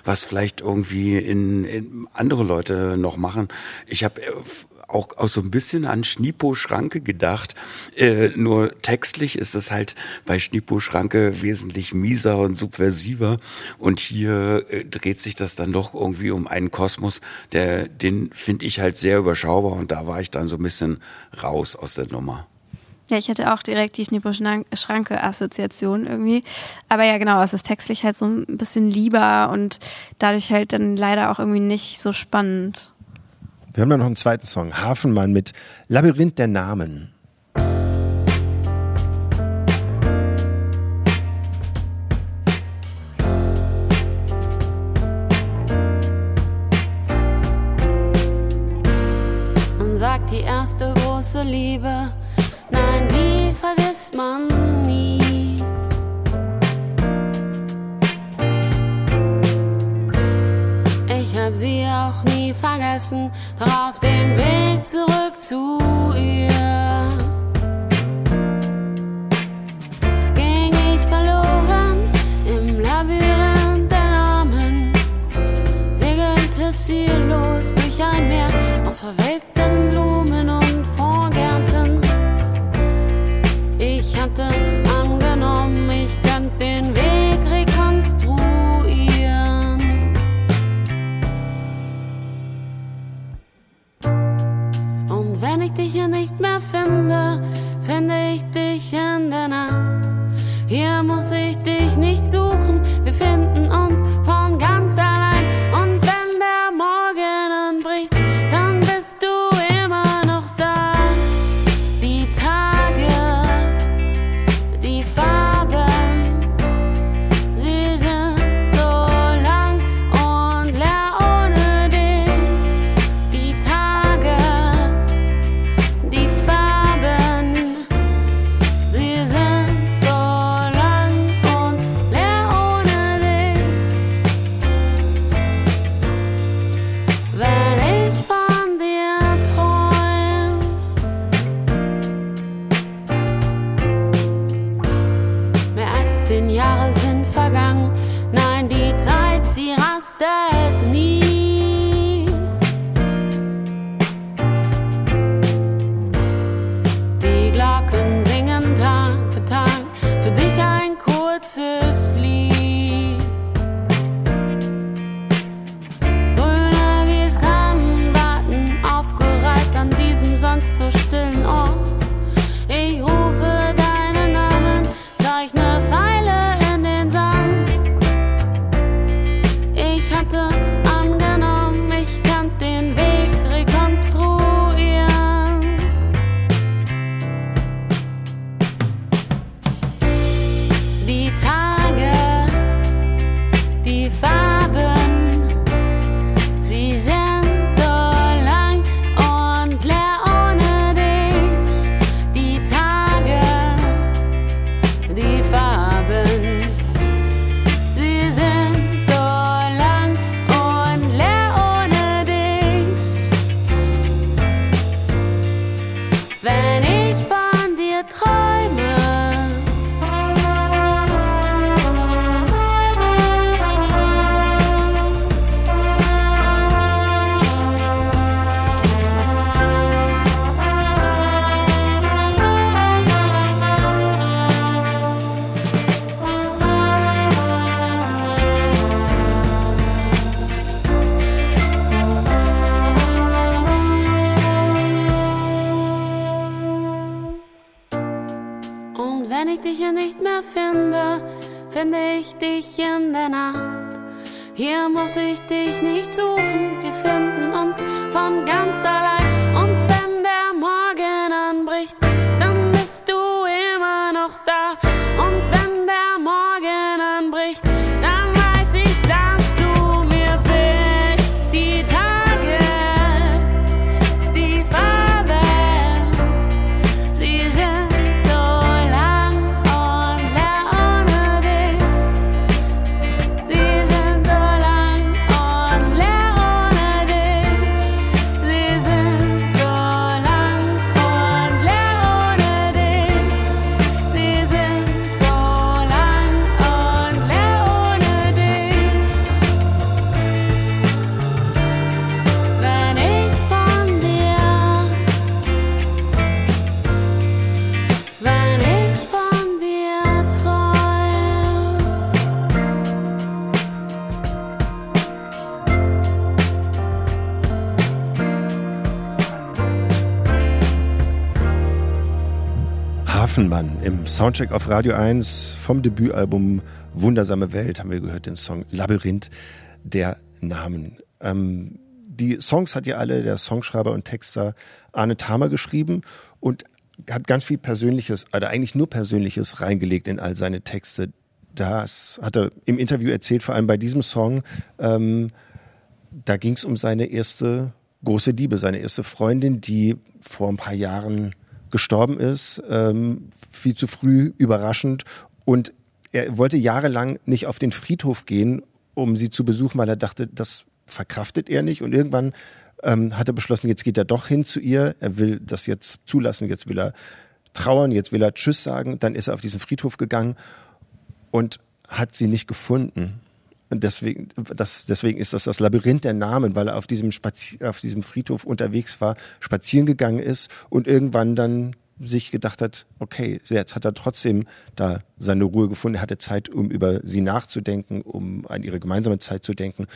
was vielleicht irgendwie in, in andere Leute noch machen. Ich habe auch, auch so ein bisschen an Schnipo Schranke gedacht. Äh, nur textlich ist es halt bei Schnipo Schranke wesentlich mieser und subversiver. Und hier äh, dreht sich das dann doch irgendwie um einen Kosmos, der, den finde ich halt sehr überschaubar. Und da war ich dann so ein bisschen raus aus der Nummer. Ja, ich hatte auch direkt die Schnipo-Schranke-Assoziation irgendwie. Aber ja, genau, es ist textlich halt so ein bisschen lieber und dadurch halt dann leider auch irgendwie nicht so spannend. Wir haben da noch einen zweiten Song, Hafenmann mit Labyrinth der Namen. Man sagt die erste große Liebe, nein, die vergisst man nie. Ich hab sie auch nie vergessen, doch auf dem Weg zurück zu ihr ging ich verloren im Labyrinth der Namen, segelte ziellos durch ein Meer aus verwelkten finde, finde ich dich in der Nacht. Hier muss ich dich nicht suchen, wir finden Hier Hafenmann im Soundcheck auf Radio 1 vom Debütalbum Wundersame Welt haben wir gehört den Song Labyrinth der Namen. Ähm, die Songs hat ja alle der Songschreiber und Texter Arne Thamer geschrieben und hat ganz viel Persönliches, oder eigentlich nur Persönliches reingelegt in all seine Texte. Das hat er im Interview erzählt, vor allem bei diesem Song. Ähm, da ging es um seine erste große Liebe, seine erste Freundin, die vor ein paar Jahren gestorben ist, ähm, viel zu früh, überraschend. Und er wollte jahrelang nicht auf den Friedhof gehen, um sie zu besuchen, weil er dachte, das verkraftet er nicht. Und irgendwann ähm, hat er beschlossen, jetzt geht er doch hin zu ihr. Er will das jetzt zulassen, jetzt will er trauern, jetzt will er Tschüss sagen. Dann ist er auf diesen Friedhof gegangen und hat sie nicht gefunden. Und deswegen, das, deswegen ist das das Labyrinth der Namen, weil er auf diesem, Spazi auf diesem Friedhof unterwegs war, spazieren gegangen ist und irgendwann dann sich gedacht hat, okay, jetzt hat er trotzdem da seine Ruhe gefunden. Er hatte Zeit, um über sie nachzudenken, um an ihre gemeinsame Zeit zu denken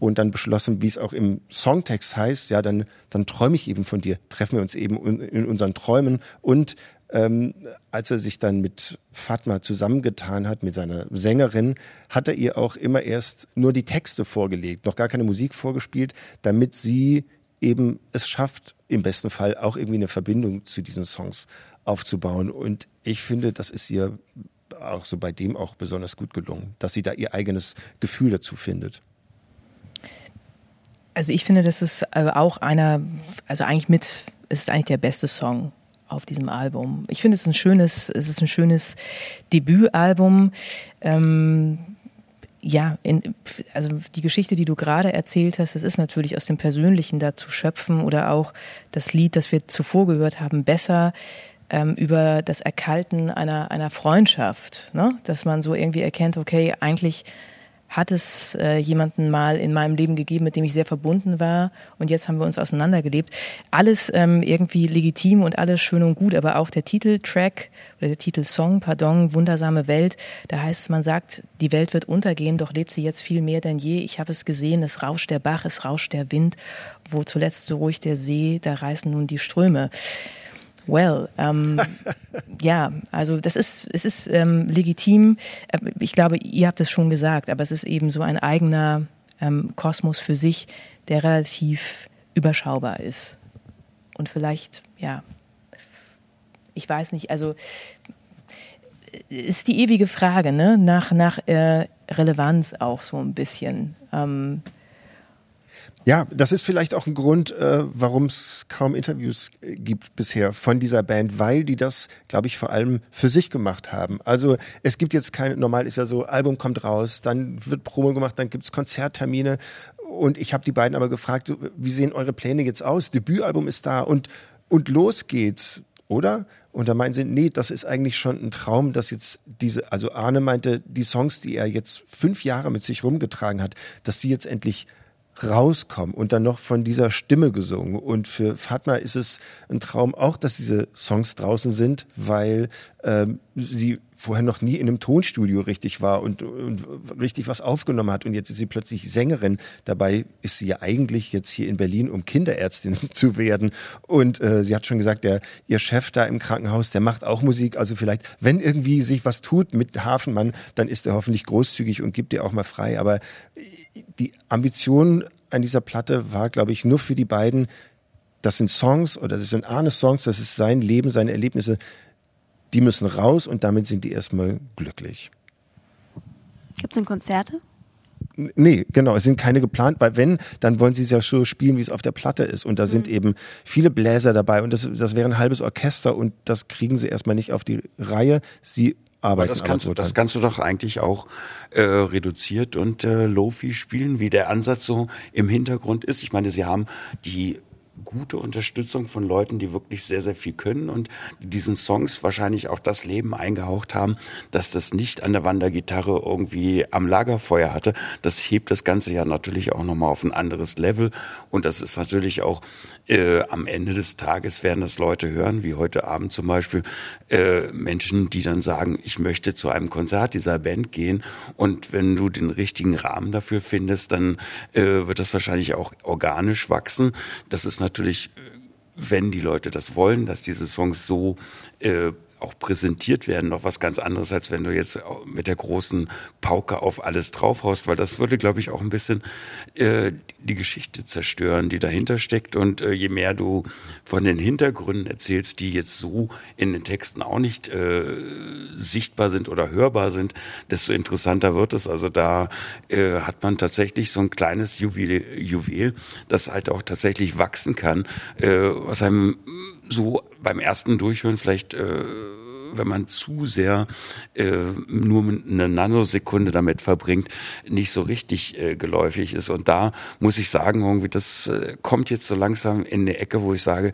und dann beschlossen, wie es auch im Songtext heißt, ja, dann, dann träume ich eben von dir, treffen wir uns eben in unseren Träumen und ähm, als er sich dann mit Fatma zusammengetan hat, mit seiner Sängerin, hat er ihr auch immer erst nur die Texte vorgelegt, noch gar keine Musik vorgespielt, damit sie eben es schafft, im besten Fall auch irgendwie eine Verbindung zu diesen Songs aufzubauen. Und ich finde, das ist ihr auch so bei dem auch besonders gut gelungen, dass sie da ihr eigenes Gefühl dazu findet. Also ich finde, das ist äh, auch einer, also eigentlich mit, es ist eigentlich der beste Song auf diesem Album. Ich finde, es ein schönes, es ist ein schönes Debütalbum. Ähm, ja, in, also die Geschichte, die du gerade erzählt hast, das ist natürlich aus dem Persönlichen da zu schöpfen oder auch das Lied, das wir zuvor gehört haben, besser ähm, über das Erkalten einer, einer Freundschaft, ne? dass man so irgendwie erkennt, okay, eigentlich hat es äh, jemanden mal in meinem Leben gegeben, mit dem ich sehr verbunden war und jetzt haben wir uns auseinandergelebt. Alles ähm, irgendwie legitim und alles schön und gut, aber auch der Titeltrack oder der Titelsong, pardon, Wundersame Welt, da heißt es, man sagt, die Welt wird untergehen, doch lebt sie jetzt viel mehr denn je. Ich habe es gesehen, es rauscht der Bach, es rauscht der Wind, wo zuletzt so ruhig der See, da reißen nun die Ströme. Well, ähm, <laughs> ja, also das ist, es ist ähm, legitim. Äh, Ich glaube, ihr habt es schon gesagt, aber es ist eben so ein eigener ähm, Kosmos für sich, der relativ überschaubar ist. Und vielleicht, ja, ich weiß nicht, also äh, ist die ewige Frage, ne? Nach, nach äh, Relevanz auch so ein bisschen. Ähm, Ja, das ist vielleicht auch ein Grund, äh, warum es kaum Interviews äh, gibt bisher von dieser Band, weil die das, glaube ich, vor allem für sich gemacht haben. Also es gibt jetzt keine, normal ist ja so, Album kommt raus, dann wird Promo gemacht, dann gibt's Konzerttermine. Und ich habe die beiden aber gefragt, so, wie sehen eure Pläne jetzt aus? Debütalbum ist da und, und los geht's, oder? Und da meinen sie, nee, das ist eigentlich schon ein Traum, dass jetzt diese, also Arne meinte, die Songs, die er jetzt fünf Jahre mit sich rumgetragen hat, dass sie jetzt endlich rauskommen und dann noch von dieser Stimme gesungen. Und für Fatma ist es ein Traum auch, dass diese Songs draußen sind, weil ähm, sie vorher noch nie in einem Tonstudio richtig war und, und richtig was aufgenommen hat. Und jetzt ist sie plötzlich Sängerin. Dabei ist sie ja eigentlich jetzt hier in Berlin, um Kinderärztin <laughs> zu werden. Und äh, sie hat schon gesagt, der, ihr Chef da im Krankenhaus, der macht auch Musik. Also vielleicht, wenn irgendwie sich was tut mit Hafenmann, dann ist er hoffentlich großzügig und gibt ihr auch mal frei. Aber die Ambition an dieser Platte war, glaube ich, nur für die beiden, das sind Songs oder das sind Arnes Songs, das ist sein Leben, seine Erlebnisse, die müssen raus und damit sind die erstmal glücklich. Gibt es denn Konzerte? Nee, genau, es sind keine geplant, weil wenn, dann wollen sie es ja so spielen, wie es auf der Platte ist. Und da sind eben viele Bläser dabei und das, das wäre ein halbes Orchester und das kriegen sie erstmal nicht auf die Reihe. Sie arbeiten das kannst, aber du, das kannst du doch eigentlich auch äh, reduziert und äh, Lofi spielen, wie der Ansatz so im Hintergrund ist. Ich meine, sie haben die gute Unterstützung von Leuten, die wirklich sehr, sehr viel können und die diesen Songs wahrscheinlich auch das Leben eingehaucht haben, dass das nicht an der Wandergitarre irgendwie am Lagerfeuer hatte. Das hebt das Ganze ja natürlich auch nochmal auf ein anderes Level und das ist natürlich auch äh, am Ende des Tages werden das Leute hören, wie heute Abend zum Beispiel äh, Menschen, die dann sagen, ich möchte zu einem Konzert dieser Band gehen und wenn du den richtigen Rahmen dafür findest, dann äh, wird das wahrscheinlich auch organisch wachsen. Das ist natürlich, äh, wenn die Leute das wollen, dass diese Songs so äh, auch präsentiert werden, noch was ganz anderes, als wenn du jetzt mit der großen Pauke auf alles draufhaust, weil das würde, glaube ich, auch ein bisschen äh, die Geschichte zerstören, die dahinter steckt. Und äh, je mehr du von den Hintergründen erzählst, die jetzt so in den Texten auch nicht äh, sichtbar sind oder hörbar sind, desto interessanter wird es. Also da äh, hat man tatsächlich so ein kleines Juwel, Juwel das halt auch tatsächlich wachsen kann, äh, was einem so beim ersten Durchhören vielleicht, äh, wenn man zu sehr äh, nur eine Nanosekunde damit verbringt, nicht so richtig äh, geläufig ist. Und da muss ich sagen, irgendwie, das äh, kommt jetzt so langsam in eine Ecke, wo ich sage,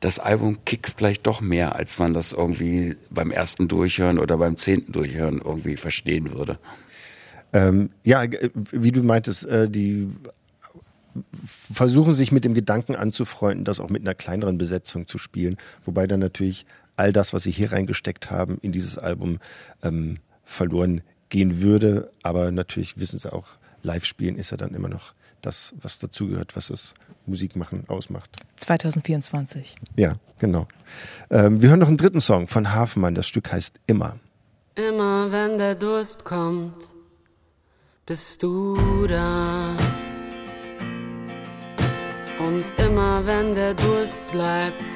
das Album kickt vielleicht doch mehr, als man das irgendwie beim ersten Durchhören oder beim zehnten Durchhören irgendwie verstehen würde. Ähm, ja, g- wie du meintest, äh, die versuchen sich mit dem Gedanken anzufreunden, das auch mit einer kleineren Besetzung zu spielen, wobei dann natürlich all das, was sie hier reingesteckt haben, in dieses Album ähm, verloren gehen würde. Aber natürlich wissen sie auch, Live-Spielen ist ja dann immer noch das, was dazugehört, was das Musikmachen ausmacht. 2024. Ja, genau. Ähm, wir hören noch einen dritten Song von Hafenmann. Das Stück heißt Immer. Immer wenn der Durst kommt, bist du da. Immer wenn der Durst bleibt,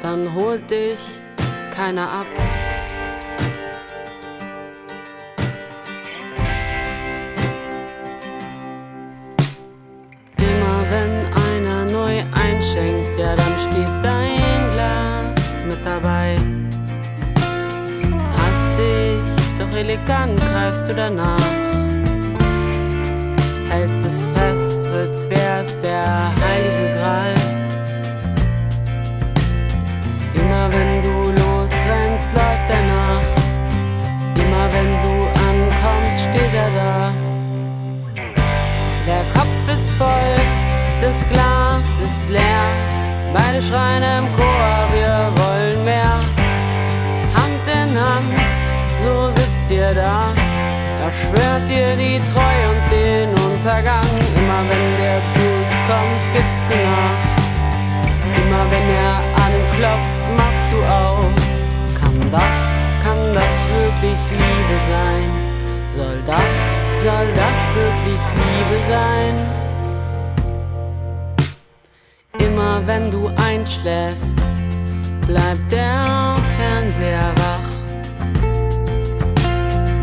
dann holt dich keiner ab. Immer wenn einer neu einschenkt, ja dann steht dein Glas mit dabei. Hastig, doch elegant greifst du danach hältst es fest, als wär's der heilige Gral. Immer wenn du losrennst, läuft er nach. Immer wenn du ankommst, steht er da. Der Kopf ist voll, das Glas ist leer. Beide schreien im Chor, wir wollen mehr. Hand in Hand, so sitzt ihr da. Er schwört dir die Treue und den Untergang. Immer wenn der Durst kommt, gibst du nach. Immer wenn er anklopft, machst du auf. Kann das, kann das wirklich Liebe sein? Soll das, soll das wirklich Liebe sein? Immer wenn du einschläfst, bleibt der Fernseher wach.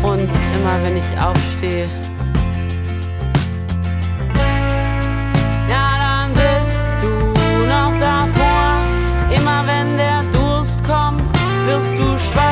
Und immer wenn ich aufstehe, dass du schweigst.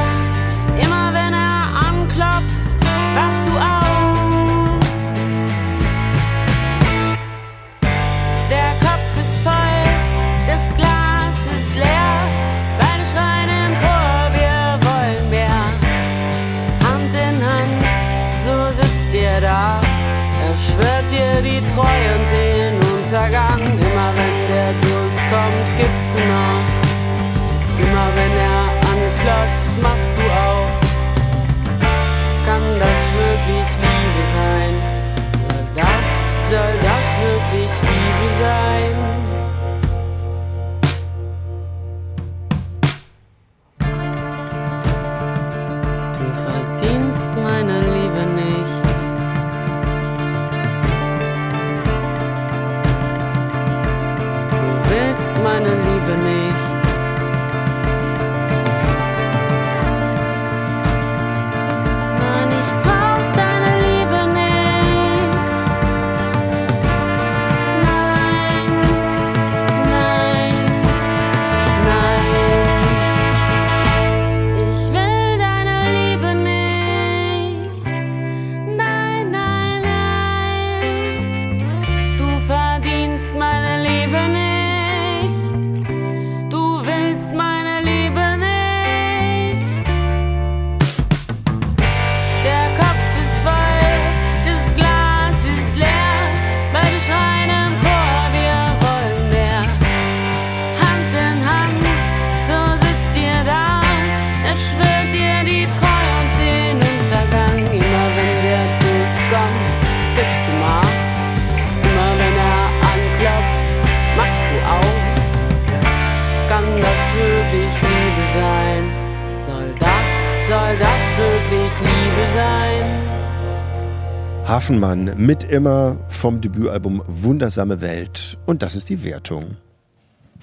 Hafenmann mit immer vom Debütalbum Wundersame Welt. Und das ist die Wertung.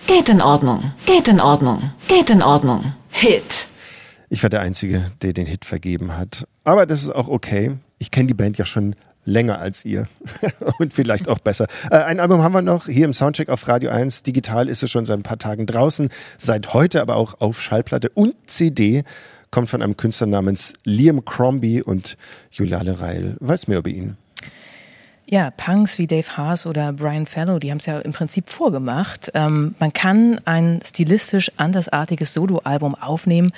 Geht in Ordnung. Geht in Ordnung. Geht in Ordnung. Hit. Ich war der Einzige, der den Hit vergeben hat. Aber das ist auch okay. Ich kenne die Band ja schon länger als ihr. <laughs> Und vielleicht auch besser. Äh, ein Album haben wir noch hier im Soundcheck auf Radio 1. Digital ist es schon seit ein paar Tagen draußen. Seit heute aber auch auf Schallplatte und CD. Kommt von einem Künstler namens Liam Crombie und Juliane Reil weiß mehr über ihn. Ja, Punks wie Dave Haas oder Brian Fellow, die haben es ja im Prinzip vorgemacht. Ähm, man kann ein stilistisch andersartiges Soloalbum aufnehmen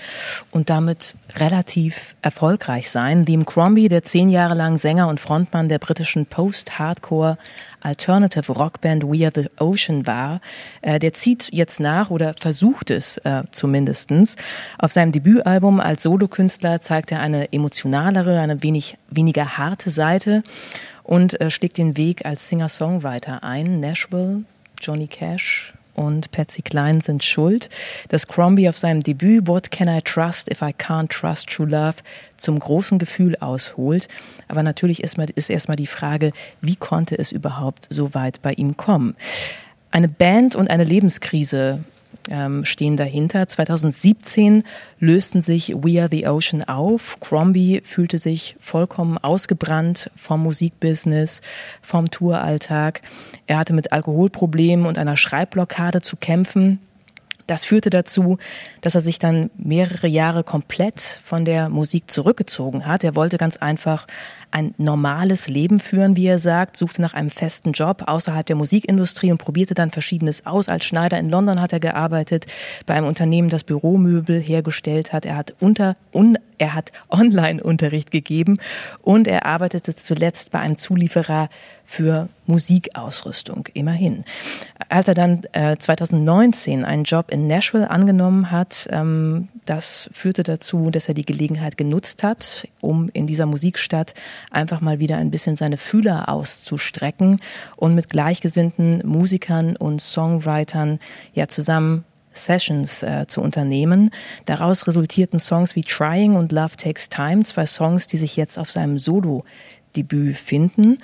und damit relativ erfolgreich sein. Liam Crombie, der zehn Jahre lang Sänger und Frontmann der britischen Post-Hardcore Alternative Rockband We Are the Ocean war, äh, der zieht jetzt nach oder versucht es äh, zumindestens. Auf seinem Debütalbum als Solokünstler zeigt er eine emotionalere, eine wenig weniger harte Seite und äh, schlägt den Weg als Singer-Songwriter ein. Nashville, Johnny Cash und Patsy Cline sind schuld, dass Crombie auf seinem Debüt What Can I Trust If I Can't Trust True Love zum großen Gefühl ausholt. Aber natürlich ist, ist erstmal die Frage, wie konnte es überhaupt so weit bei ihm kommen? Eine Band und eine Lebenskrise ähm, stehen dahinter. 2017 lösten sich We Are the Ocean auf. Crombie fühlte sich vollkommen ausgebrannt vom Musikbusiness, vom Touralltag. Er hatte mit Alkoholproblemen und einer Schreibblockade zu kämpfen. Das führte dazu, dass er sich dann mehrere Jahre komplett von der Musik zurückgezogen hat. Er wollte ganz einfach ein normales Leben führen, wie er sagt, suchte nach einem festen Job außerhalb der Musikindustrie und probierte dann Verschiedenes aus. Als Schneider in London hat er gearbeitet, bei einem Unternehmen, das Büromöbel hergestellt hat. Er hat unter, un, er hat <laughs> Online-Unterricht gegeben und er arbeitete zuletzt bei einem Zulieferer für Musikausrüstung, immerhin. Als er dann äh, 2019 einen Job in Nashville angenommen hat, ähm, das führte dazu, dass er die Gelegenheit genutzt hat, um in dieser Musikstadt einfach mal wieder ein bisschen seine Fühler auszustrecken und mit gleichgesinnten Musikern und Songwritern ja zusammen Sessions äh, zu unternehmen. Daraus resultierten Songs wie Trying und Love Takes Time, zwei Songs, die sich jetzt auf seinem Solo-Debüt finden.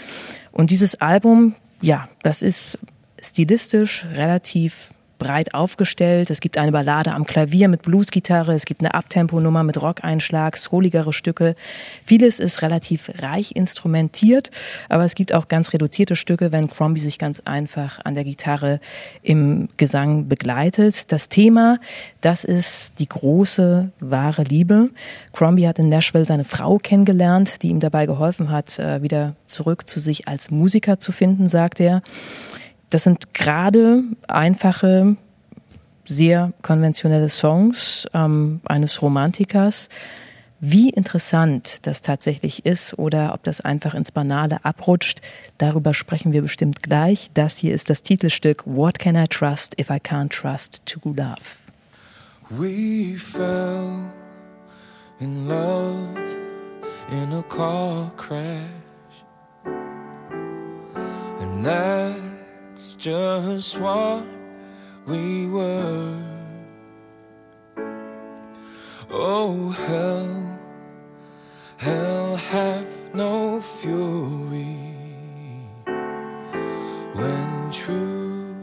Und dieses Album, ja, das ist stilistisch relativ breit aufgestellt. Es gibt eine Ballade am Klavier mit Bluesgitarre, es gibt eine Abtempo-Nummer mit Rockeinschlag, scrolligere Stücke. Vieles ist relativ reich instrumentiert, aber es gibt auch ganz reduzierte Stücke, wenn Crombie sich ganz einfach an der Gitarre im Gesang begleitet. Das Thema, das ist die große, wahre Liebe. Crombie hat in Nashville seine Frau kennengelernt, die ihm dabei geholfen hat, äh, wieder zurück zu sich als Musiker zu finden, sagt er. Das sind gerade einfache, sehr konventionelle Songs ähm, eines Romantikers. Wie interessant das tatsächlich ist oder ob das einfach ins Banale abrutscht, darüber sprechen wir bestimmt gleich. Das hier ist das Titelstück What Can I Trust If I Can't Trust to Love? We fell in love in a car crash, and that's just what we were. Oh, hell, hell have no fury when true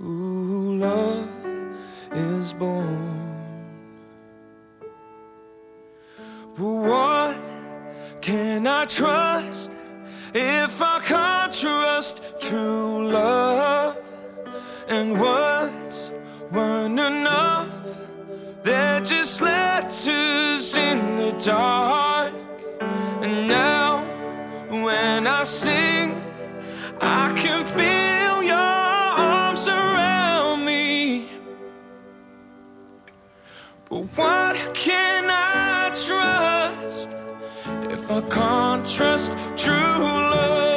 love is born. But what can I trust if I can't trust true love? And words weren't enough, they're just letters in the dark. And now, when I sing, I can feel your arms around me. But what can I trust if I can't trust true love? Love,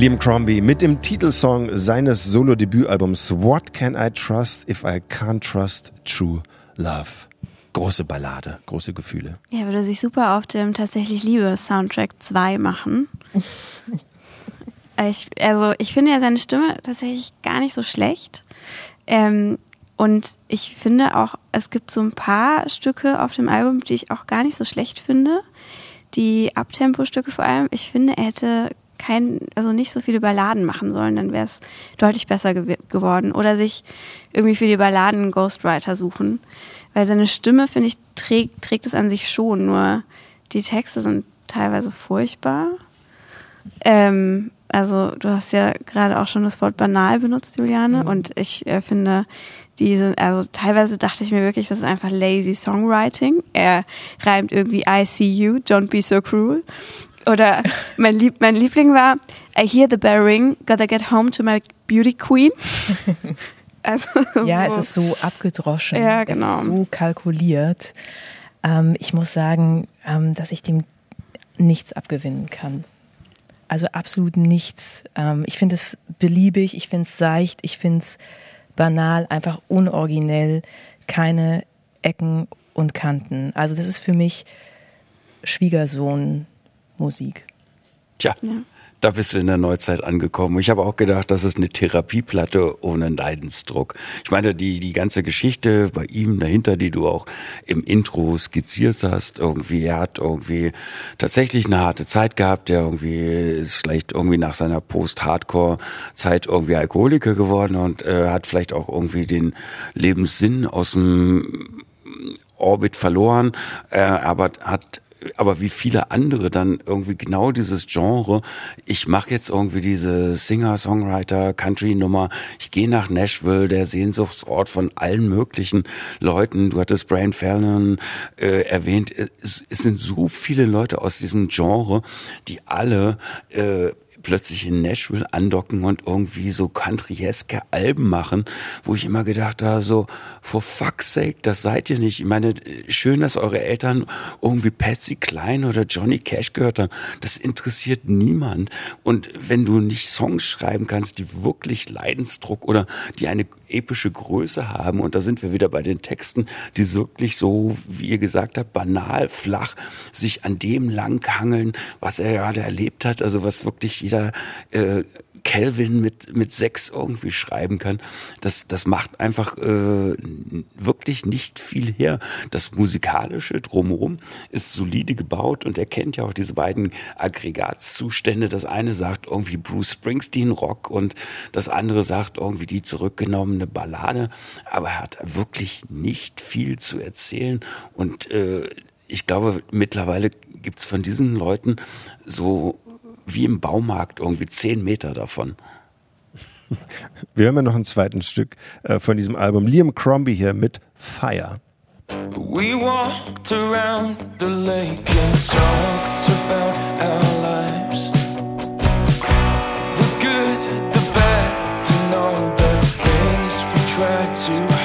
Liam Crombie mit dem Titelsong seines Solo-Debütalbums What Can I Trust If I Can't Trust True Love? Große Ballade, große Gefühle. Ja, würde sich super auf dem tatsächlich Liebe Soundtrack 2 machen. <laughs> ich, also ich finde ja seine Stimme tatsächlich gar nicht so schlecht. Ähm, und ich finde auch, es gibt so ein paar Stücke auf dem Album, die ich auch gar nicht so schlecht finde. Die Abtempo-Stücke vor allem. Ich finde, er hätte kein, also nicht so viele Balladen machen sollen, dann wäre es deutlich besser gew geworden. Oder sich irgendwie für die Balladen einen Ghostwriter suchen. Weil seine Stimme, finde ich, trägt, trägt es an sich schon, nur die Texte sind teilweise furchtbar. Ähm, also du hast ja gerade auch schon das Wort banal benutzt, Juliane, Mhm. und ich äh, finde diese, also teilweise dachte ich mir wirklich, das ist einfach lazy Songwriting. Er reimt irgendwie I see you, don't be so cruel. Oder mein, Lieb mein Liebling war I hear the bell ring, gotta get home to my beauty queen. <laughs> Also, Ja, es so. ist so abgedroschen. Ja, genau. Es ist so kalkuliert. Ähm, ich muss sagen, ähm, dass ich dem nichts abgewinnen kann. Also absolut nichts. Ähm, ich finde es beliebig, ich finde es seicht, ich finde es banal, einfach unoriginell, keine Ecken und Kanten. Also das ist für mich Schwiegersohn-Musik. Tja, da bist du in der Neuzeit angekommen. Ich habe auch gedacht, das ist eine Therapieplatte ohne Leidensdruck. Ich meine, die, die ganze Geschichte bei ihm dahinter, die du auch im Intro skizziert hast, irgendwie, er hat irgendwie tatsächlich eine harte Zeit gehabt, der irgendwie ist vielleicht irgendwie nach seiner Post-Hardcore-Zeit irgendwie Alkoholiker geworden und äh, hat vielleicht auch irgendwie den Lebenssinn aus dem Orbit verloren, äh, aber hat aber wie viele andere dann irgendwie genau dieses Genre, ich mache jetzt irgendwie diese Singer-Songwriter Country-Nummer, ich gehe nach Nashville, der Sehnsuchtsort von allen möglichen Leuten, du hattest Brian Fallon äh, erwähnt, es, es sind so viele Leute aus diesem Genre, die alle äh, plötzlich in Nashville andocken und irgendwie so countryeske Alben machen, wo ich immer gedacht habe, so, for fuck's sake, das seid ihr nicht. Ich meine, schön, dass eure Eltern irgendwie Patsy Klein oder Johnny Cash gehört haben. Das interessiert niemand. Und wenn du nicht Songs schreiben kannst, die wirklich Leidensdruck oder die eine epische Größe haben, und da sind wir wieder bei den Texten, die wirklich so, wie ihr gesagt habt, banal, flach, sich an dem langhangeln, was er gerade erlebt hat, also was wirklich jeder äh, Kelvin mit, mit sechs irgendwie schreiben kann. Das, das macht einfach äh, wirklich nicht viel her. Das Musikalische drumherum ist solide gebaut und er kennt ja auch diese beiden Aggregatzustände. Das eine sagt irgendwie Bruce Springsteen Rock und das andere sagt irgendwie die zurückgenommene Ballade. Aber er hat wirklich nicht viel zu erzählen und äh, ich glaube, mittlerweile gibt's von diesen Leuten so wie im Baumarkt irgendwie zehn Meter davon. <laughs> Wir hören ja noch ein zweites Stück äh, von diesem Album. Liam Crombie hier mit Fire. We walked around the lake and talked about our lives. The good, the bad, and all the things we tried to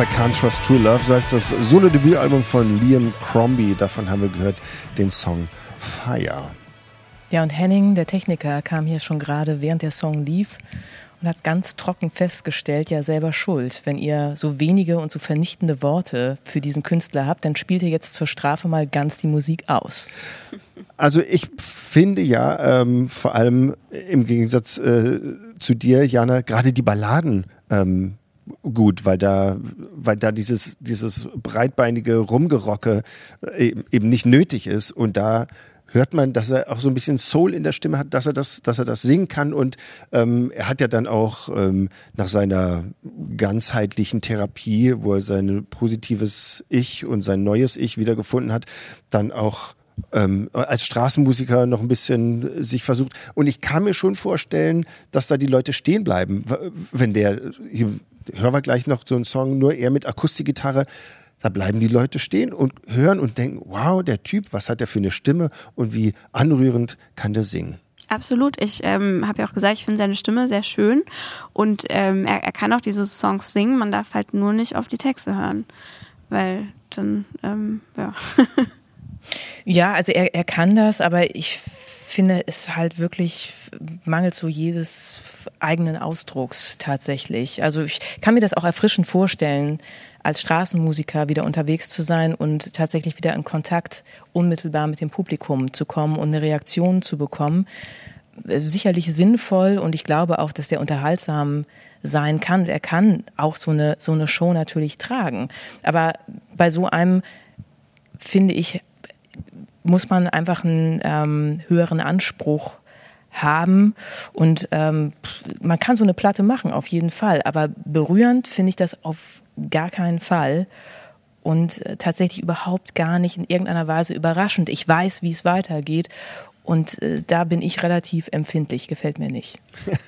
I Can't Trust True Love, so heißt das Solo-Debütalbum von Liam Crombie. Davon haben wir gehört den Song Fire. Ja, und Henning, der Techniker, kam hier schon gerade, während der Song lief und hat ganz trocken festgestellt, ja selber schuld. Wenn ihr so wenige und so vernichtende Worte für diesen Künstler habt, dann spielt ihr jetzt zur Strafe mal ganz die Musik aus. Also ich finde ja, ähm, vor allem im Gegensatz äh, zu dir, Jana, gerade die Balladen ähm, gut, weil da, weil da dieses, dieses breitbeinige Rumgerocke äh, eben nicht nötig ist und da hört man, dass er auch so ein bisschen Soul in der Stimme hat, dass er das, dass er das singen kann und ähm, er hat ja dann auch ähm, nach seiner ganzheitlichen Therapie, wo er sein positives Ich und sein neues Ich wiedergefunden hat, dann auch ähm, als Straßenmusiker noch ein bisschen sich versucht. Und ich kann mir schon vorstellen, dass da die Leute stehen bleiben, wenn der, hier hören wir gleich noch so einen Song, nur er mit Akustikgitarre. Da bleiben die Leute stehen und hören und denken, wow, der Typ, was hat der für eine Stimme und wie anrührend kann der singen. Absolut. Ich ähm, habe ja auch gesagt, ich finde seine Stimme sehr schön und ähm, er, er kann auch diese Songs singen. Man darf halt nur nicht auf die Texte hören, weil dann ähm, ja. <laughs> Ja, also er, er kann das, aber ich finde es halt wirklich mangelt so jedes eigenen Ausdrucks tatsächlich. Also ich kann mir das auch erfrischend vorstellen, als Straßenmusiker wieder unterwegs zu sein und tatsächlich wieder in Kontakt unmittelbar mit dem Publikum zu kommen und eine Reaktion zu bekommen. Äh, Sicherlich sinnvoll und ich glaube auch, dass der unterhaltsam sein kann. Er kann auch so eine, so eine Show natürlich tragen. Aber bei so einem finde ich, muss man einfach einen ähm, höheren Anspruch haben. Und ähm, man kann so eine Platte machen auf jeden Fall, aber berührend finde ich das auf gar keinen Fall. Und äh, tatsächlich überhaupt gar nicht in irgendeiner Weise überraschend. Ich weiß, wie es weitergeht. Und äh, da bin ich relativ empfindlich, gefällt mir nicht. <laughs>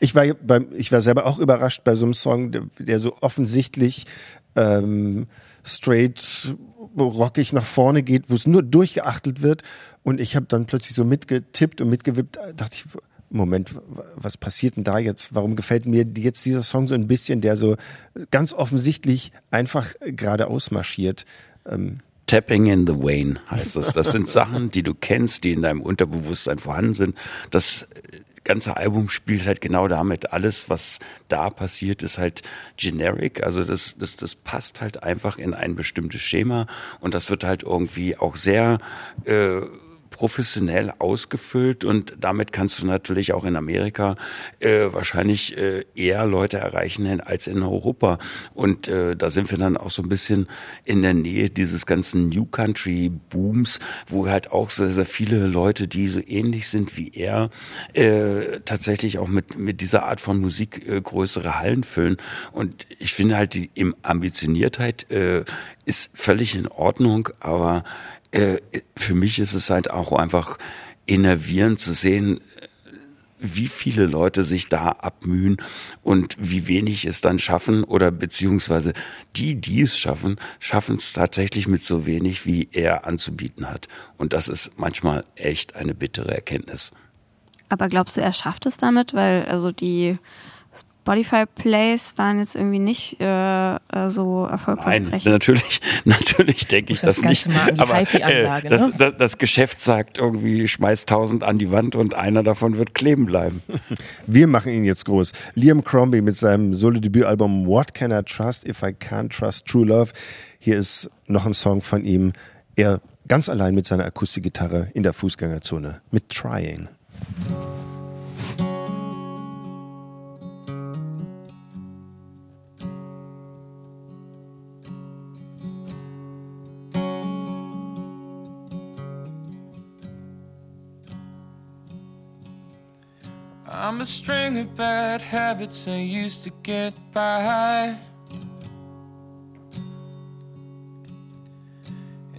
Ich war, beim, ich war selber auch überrascht bei so einem Song, der, der so offensichtlich ähm, straight rockig nach vorne geht, wo es nur durchgeachtelt wird. Und ich habe dann plötzlich so mitgetippt und mitgewippt, dachte ich, Moment, was passiert denn da jetzt? Warum gefällt mir jetzt dieser Song so ein bisschen, der so ganz offensichtlich einfach geradeaus marschiert? Ähm, Tapping in the Vein heißt das. Das sind Sachen, die du kennst, die in deinem Unterbewusstsein vorhanden sind. Das ganze Album spielt halt genau damit. Alles, was da passiert, ist halt generic. Also das, das, das passt halt einfach in ein bestimmtes Schema und das wird halt irgendwie auch sehr äh, professionell ausgefüllt und damit kannst du natürlich auch in Amerika äh, wahrscheinlich äh, eher Leute erreichen als in Europa. Und äh, da sind wir dann auch so ein bisschen in der Nähe dieses ganzen New Country Booms, wo halt auch sehr, sehr viele Leute, die so ähnlich sind wie er, äh, tatsächlich auch mit, mit dieser Art von Musik äh, größere Hallen füllen. Und ich finde halt, die Ambitioniertheit äh, ist völlig in Ordnung, aber äh, für mich ist es halt auch einfach innervierend zu sehen, wie viele Leute sich da abmühen und wie wenig es dann schaffen oder beziehungsweise die, die es schaffen, schaffen es tatsächlich mit so wenig, wie er anzubieten hat. Und das ist manchmal echt eine bittere Erkenntnis. Aber glaubst du, er schafft es damit? Weil also die Spotify Plays waren jetzt irgendwie nicht äh, äh, so Nein, erfolgversprechend. natürlich, <laughs> natürlich denke ich das das, nicht. Ganze mal an die Aber äh, das, ne? das, das Geschäft sagt irgendwie, schmeiß tausend an die Wand und einer davon wird kleben bleiben. <laughs> Wir machen ihn jetzt groß. Liam Crombie mit seinem Solo-Debütalbum What Can I Trust If I Can't Trust True Love. Hier ist noch ein Song von ihm. Er ganz allein mit seiner Akustikgitarre in der Fußgängerzone mit Trying. I'm a string of bad habits I used to get by.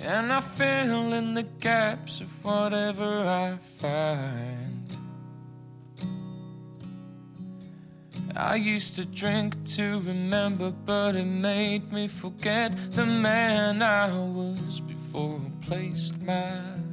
And I fill in the gaps of whatever I find. I used to drink to remember, but it made me forget the man I was before I placed my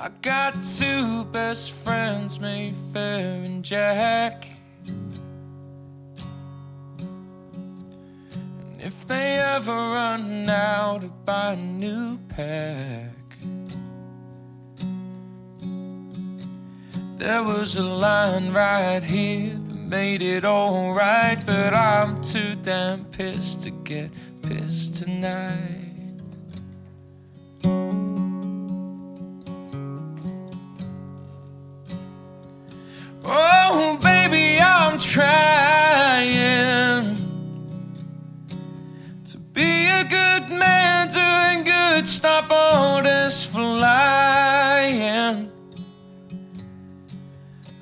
I got two best friends, Mayfair and Jack. And if they ever run out to buy a new pack, there was a line right here that made it alright, but I'm too damn pissed to get pissed tonight. Oh, baby, I'm trying to be a good man, doing good. Stop all this flying.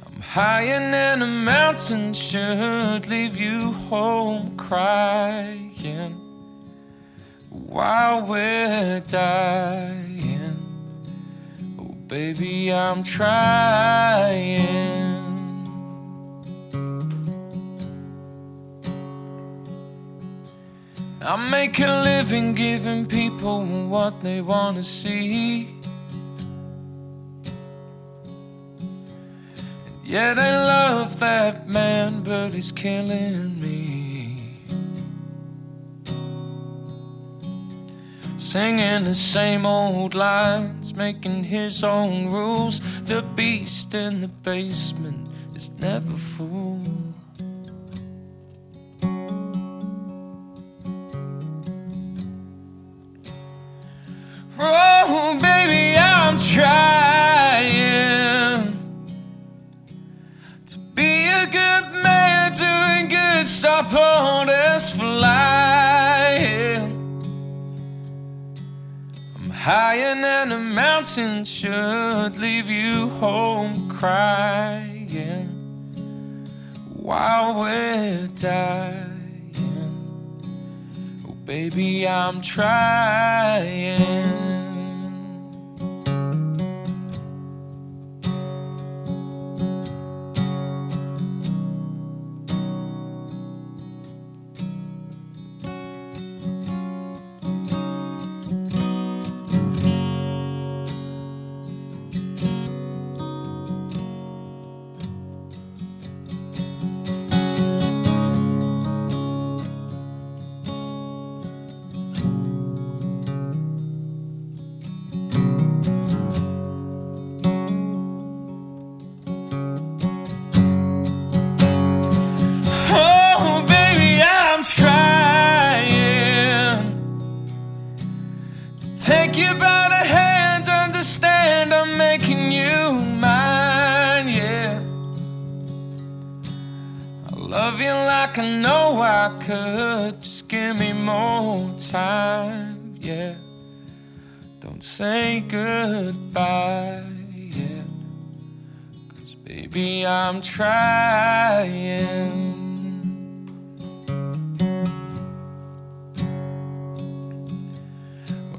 I'm higher than a mountain, should leave you home crying while we're dying. Oh, baby, I'm trying. I make a living giving people what they want to see. And Yet I love that man, but he's killing me. Singing the same old lines, making his own rules. The beast in the basement is never fooled. Oh, baby, I'm trying to be a good man, doing good. Stop all this flying. I'm higher than a mountain, should leave you home crying while we're dying. Baby, I'm trying. Baby, I'm trying.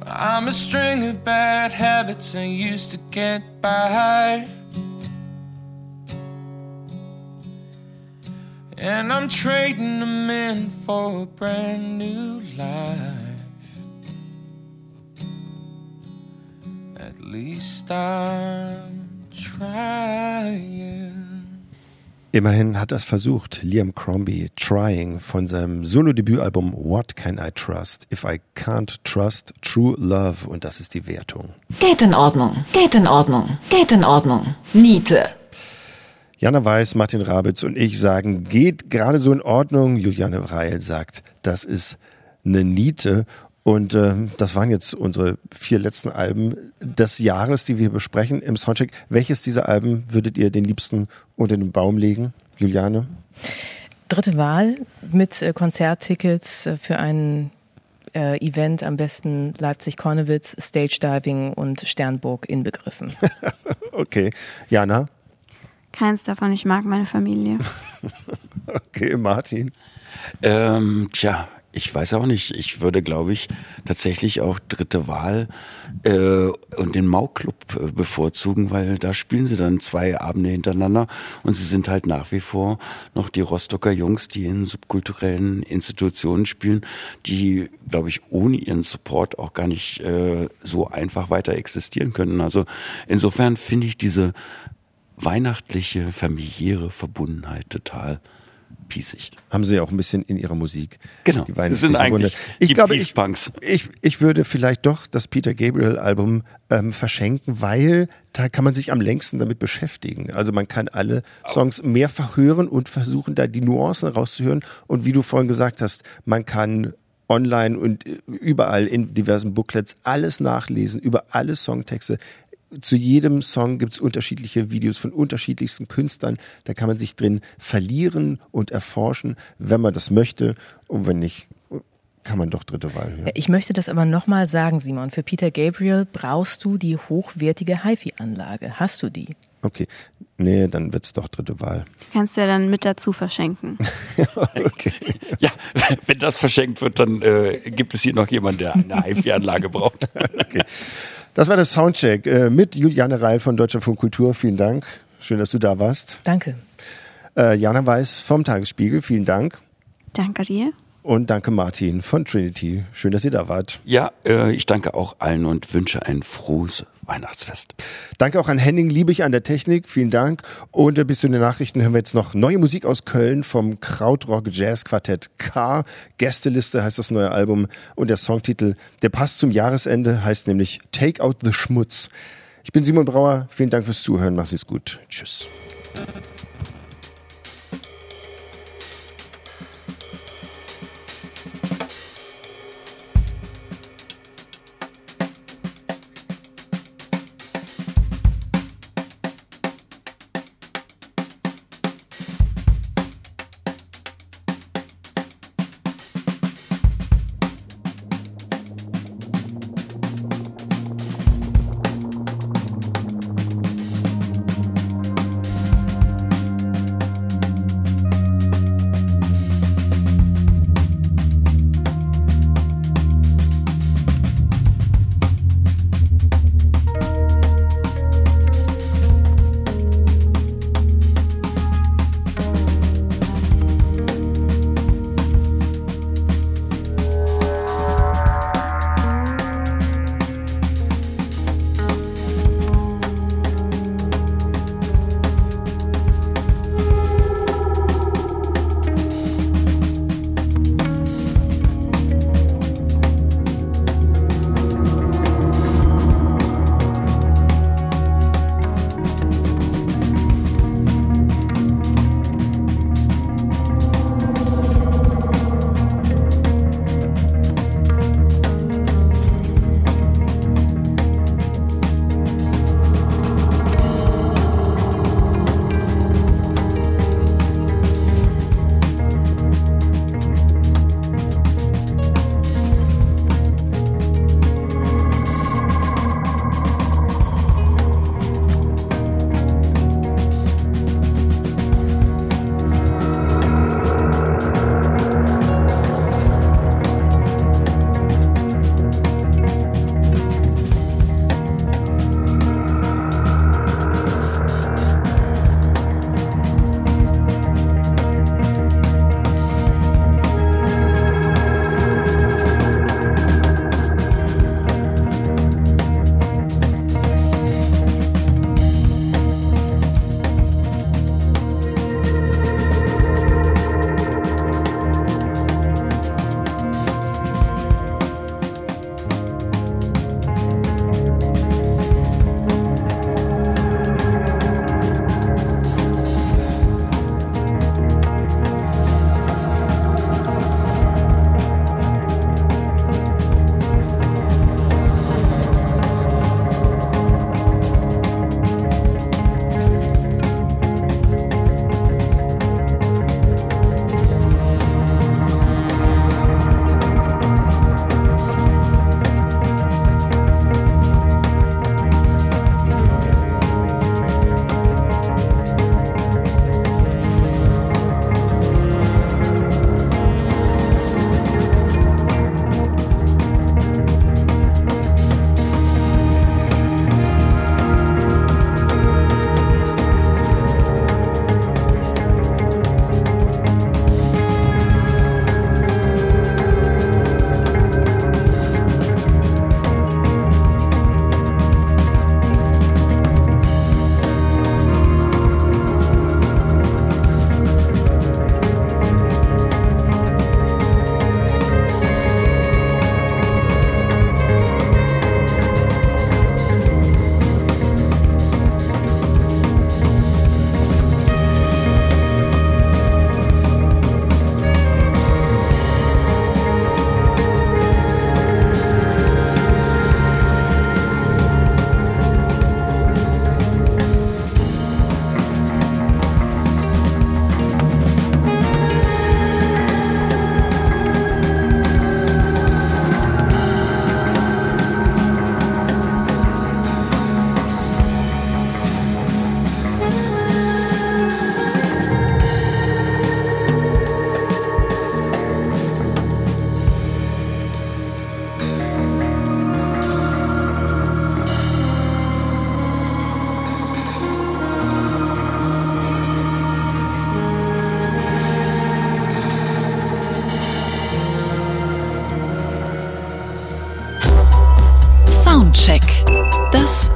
I'm a string of bad habits I used to get by. And I'm trading them in for a brand new life. At least I'm. Immerhin hat er es versucht. Liam Crombie, Trying von seinem Solo-Debütalbum What Can I Trust? If I Can't Trust True Love. Und das ist die Wertung. Geht in Ordnung, geht in Ordnung, geht in Ordnung. Niete. Jana Weiß, Martin Rabitz und ich sagen, geht gerade so in Ordnung. Juliane Reil sagt, das ist eine Niete. Und äh, das waren jetzt unsere vier letzten Alben des Jahres, die wir besprechen im Soundcheck. Welches dieser Alben würdet ihr den liebsten unter den Baum legen, Juliane? Dritte Wahl mit äh, Konzerttickets für ein äh, Event, am besten Leipzig-Kornewitz, Stage Diving und Sternburg inbegriffen. <laughs> Okay, Jana? Keins davon, ich mag meine Familie. <laughs> Okay, Martin? Ähm, tja, ich weiß auch nicht. Ich würde, glaube ich, tatsächlich auch dritte Wahl äh, und den Mau-Club äh, bevorzugen, weil da spielen sie dann zwei Abende hintereinander und sie sind halt nach wie vor noch die Rostocker Jungs, die in subkulturellen Institutionen spielen, die, glaube ich, ohne ihren Support auch gar nicht äh, so einfach weiter existieren können. Also insofern finde ich diese weihnachtliche, familiäre Verbundenheit total piesig. Haben sie ja auch ein bisschen in ihrer Musik. Genau. Die Das sind eigentlich ich die glaube, ich, ich, ich würde vielleicht doch das Peter Gabriel Album ähm, verschenken, weil da kann man sich am längsten damit beschäftigen. Also man kann alle Songs mehrfach hören und versuchen, da die Nuancen rauszuhören. Und wie du vorhin gesagt hast, man kann online und äh, überall in diversen Booklets alles nachlesen über alle Songtexte. Zu jedem Song gibt's unterschiedliche Videos von unterschiedlichsten Künstlern. Da kann man sich drin verlieren und erforschen, wenn man das möchte. Und wenn nicht, kann man doch dritte Wahl hören. Ich möchte das aber nochmal sagen, Simon. Für Peter Gabriel brauchst du die hochwertige HiFi-Anlage. Hast du die? Okay. Nee, dann wird's doch dritte Wahl. Kannst du ja dann mit dazu verschenken. <laughs> okay. Ja, wenn das verschenkt wird, dann äh, gibt es hier noch jemanden, der eine HiFi-Anlage braucht. <laughs> Okay. Das war der Soundcheck äh, mit Juliane Reil von Deutscher Funk Kultur. Vielen Dank. Schön, dass du da warst. Danke. Äh, Jana Weiß vom Tagesspiegel. Vielen Dank. Danke dir. Und danke Martin von Trinity. Schön, dass ihr da wart. Ja, äh, ich danke auch allen und wünsche ein frohes Weihnachtsfest. Danke auch an Henning Liebig an der Technik. Vielen Dank. Und äh, bis zu den Nachrichten hören wir jetzt noch neue Musik aus Köln vom Krautrock Jazz Quartett K. Gästeliste heißt das neue Album. Und der Songtitel, der passt zum Jahresende, heißt nämlich Take Out the Schmutz. Ich bin Simon Brauer. Vielen Dank fürs Zuhören. Mach's gut. Tschüss.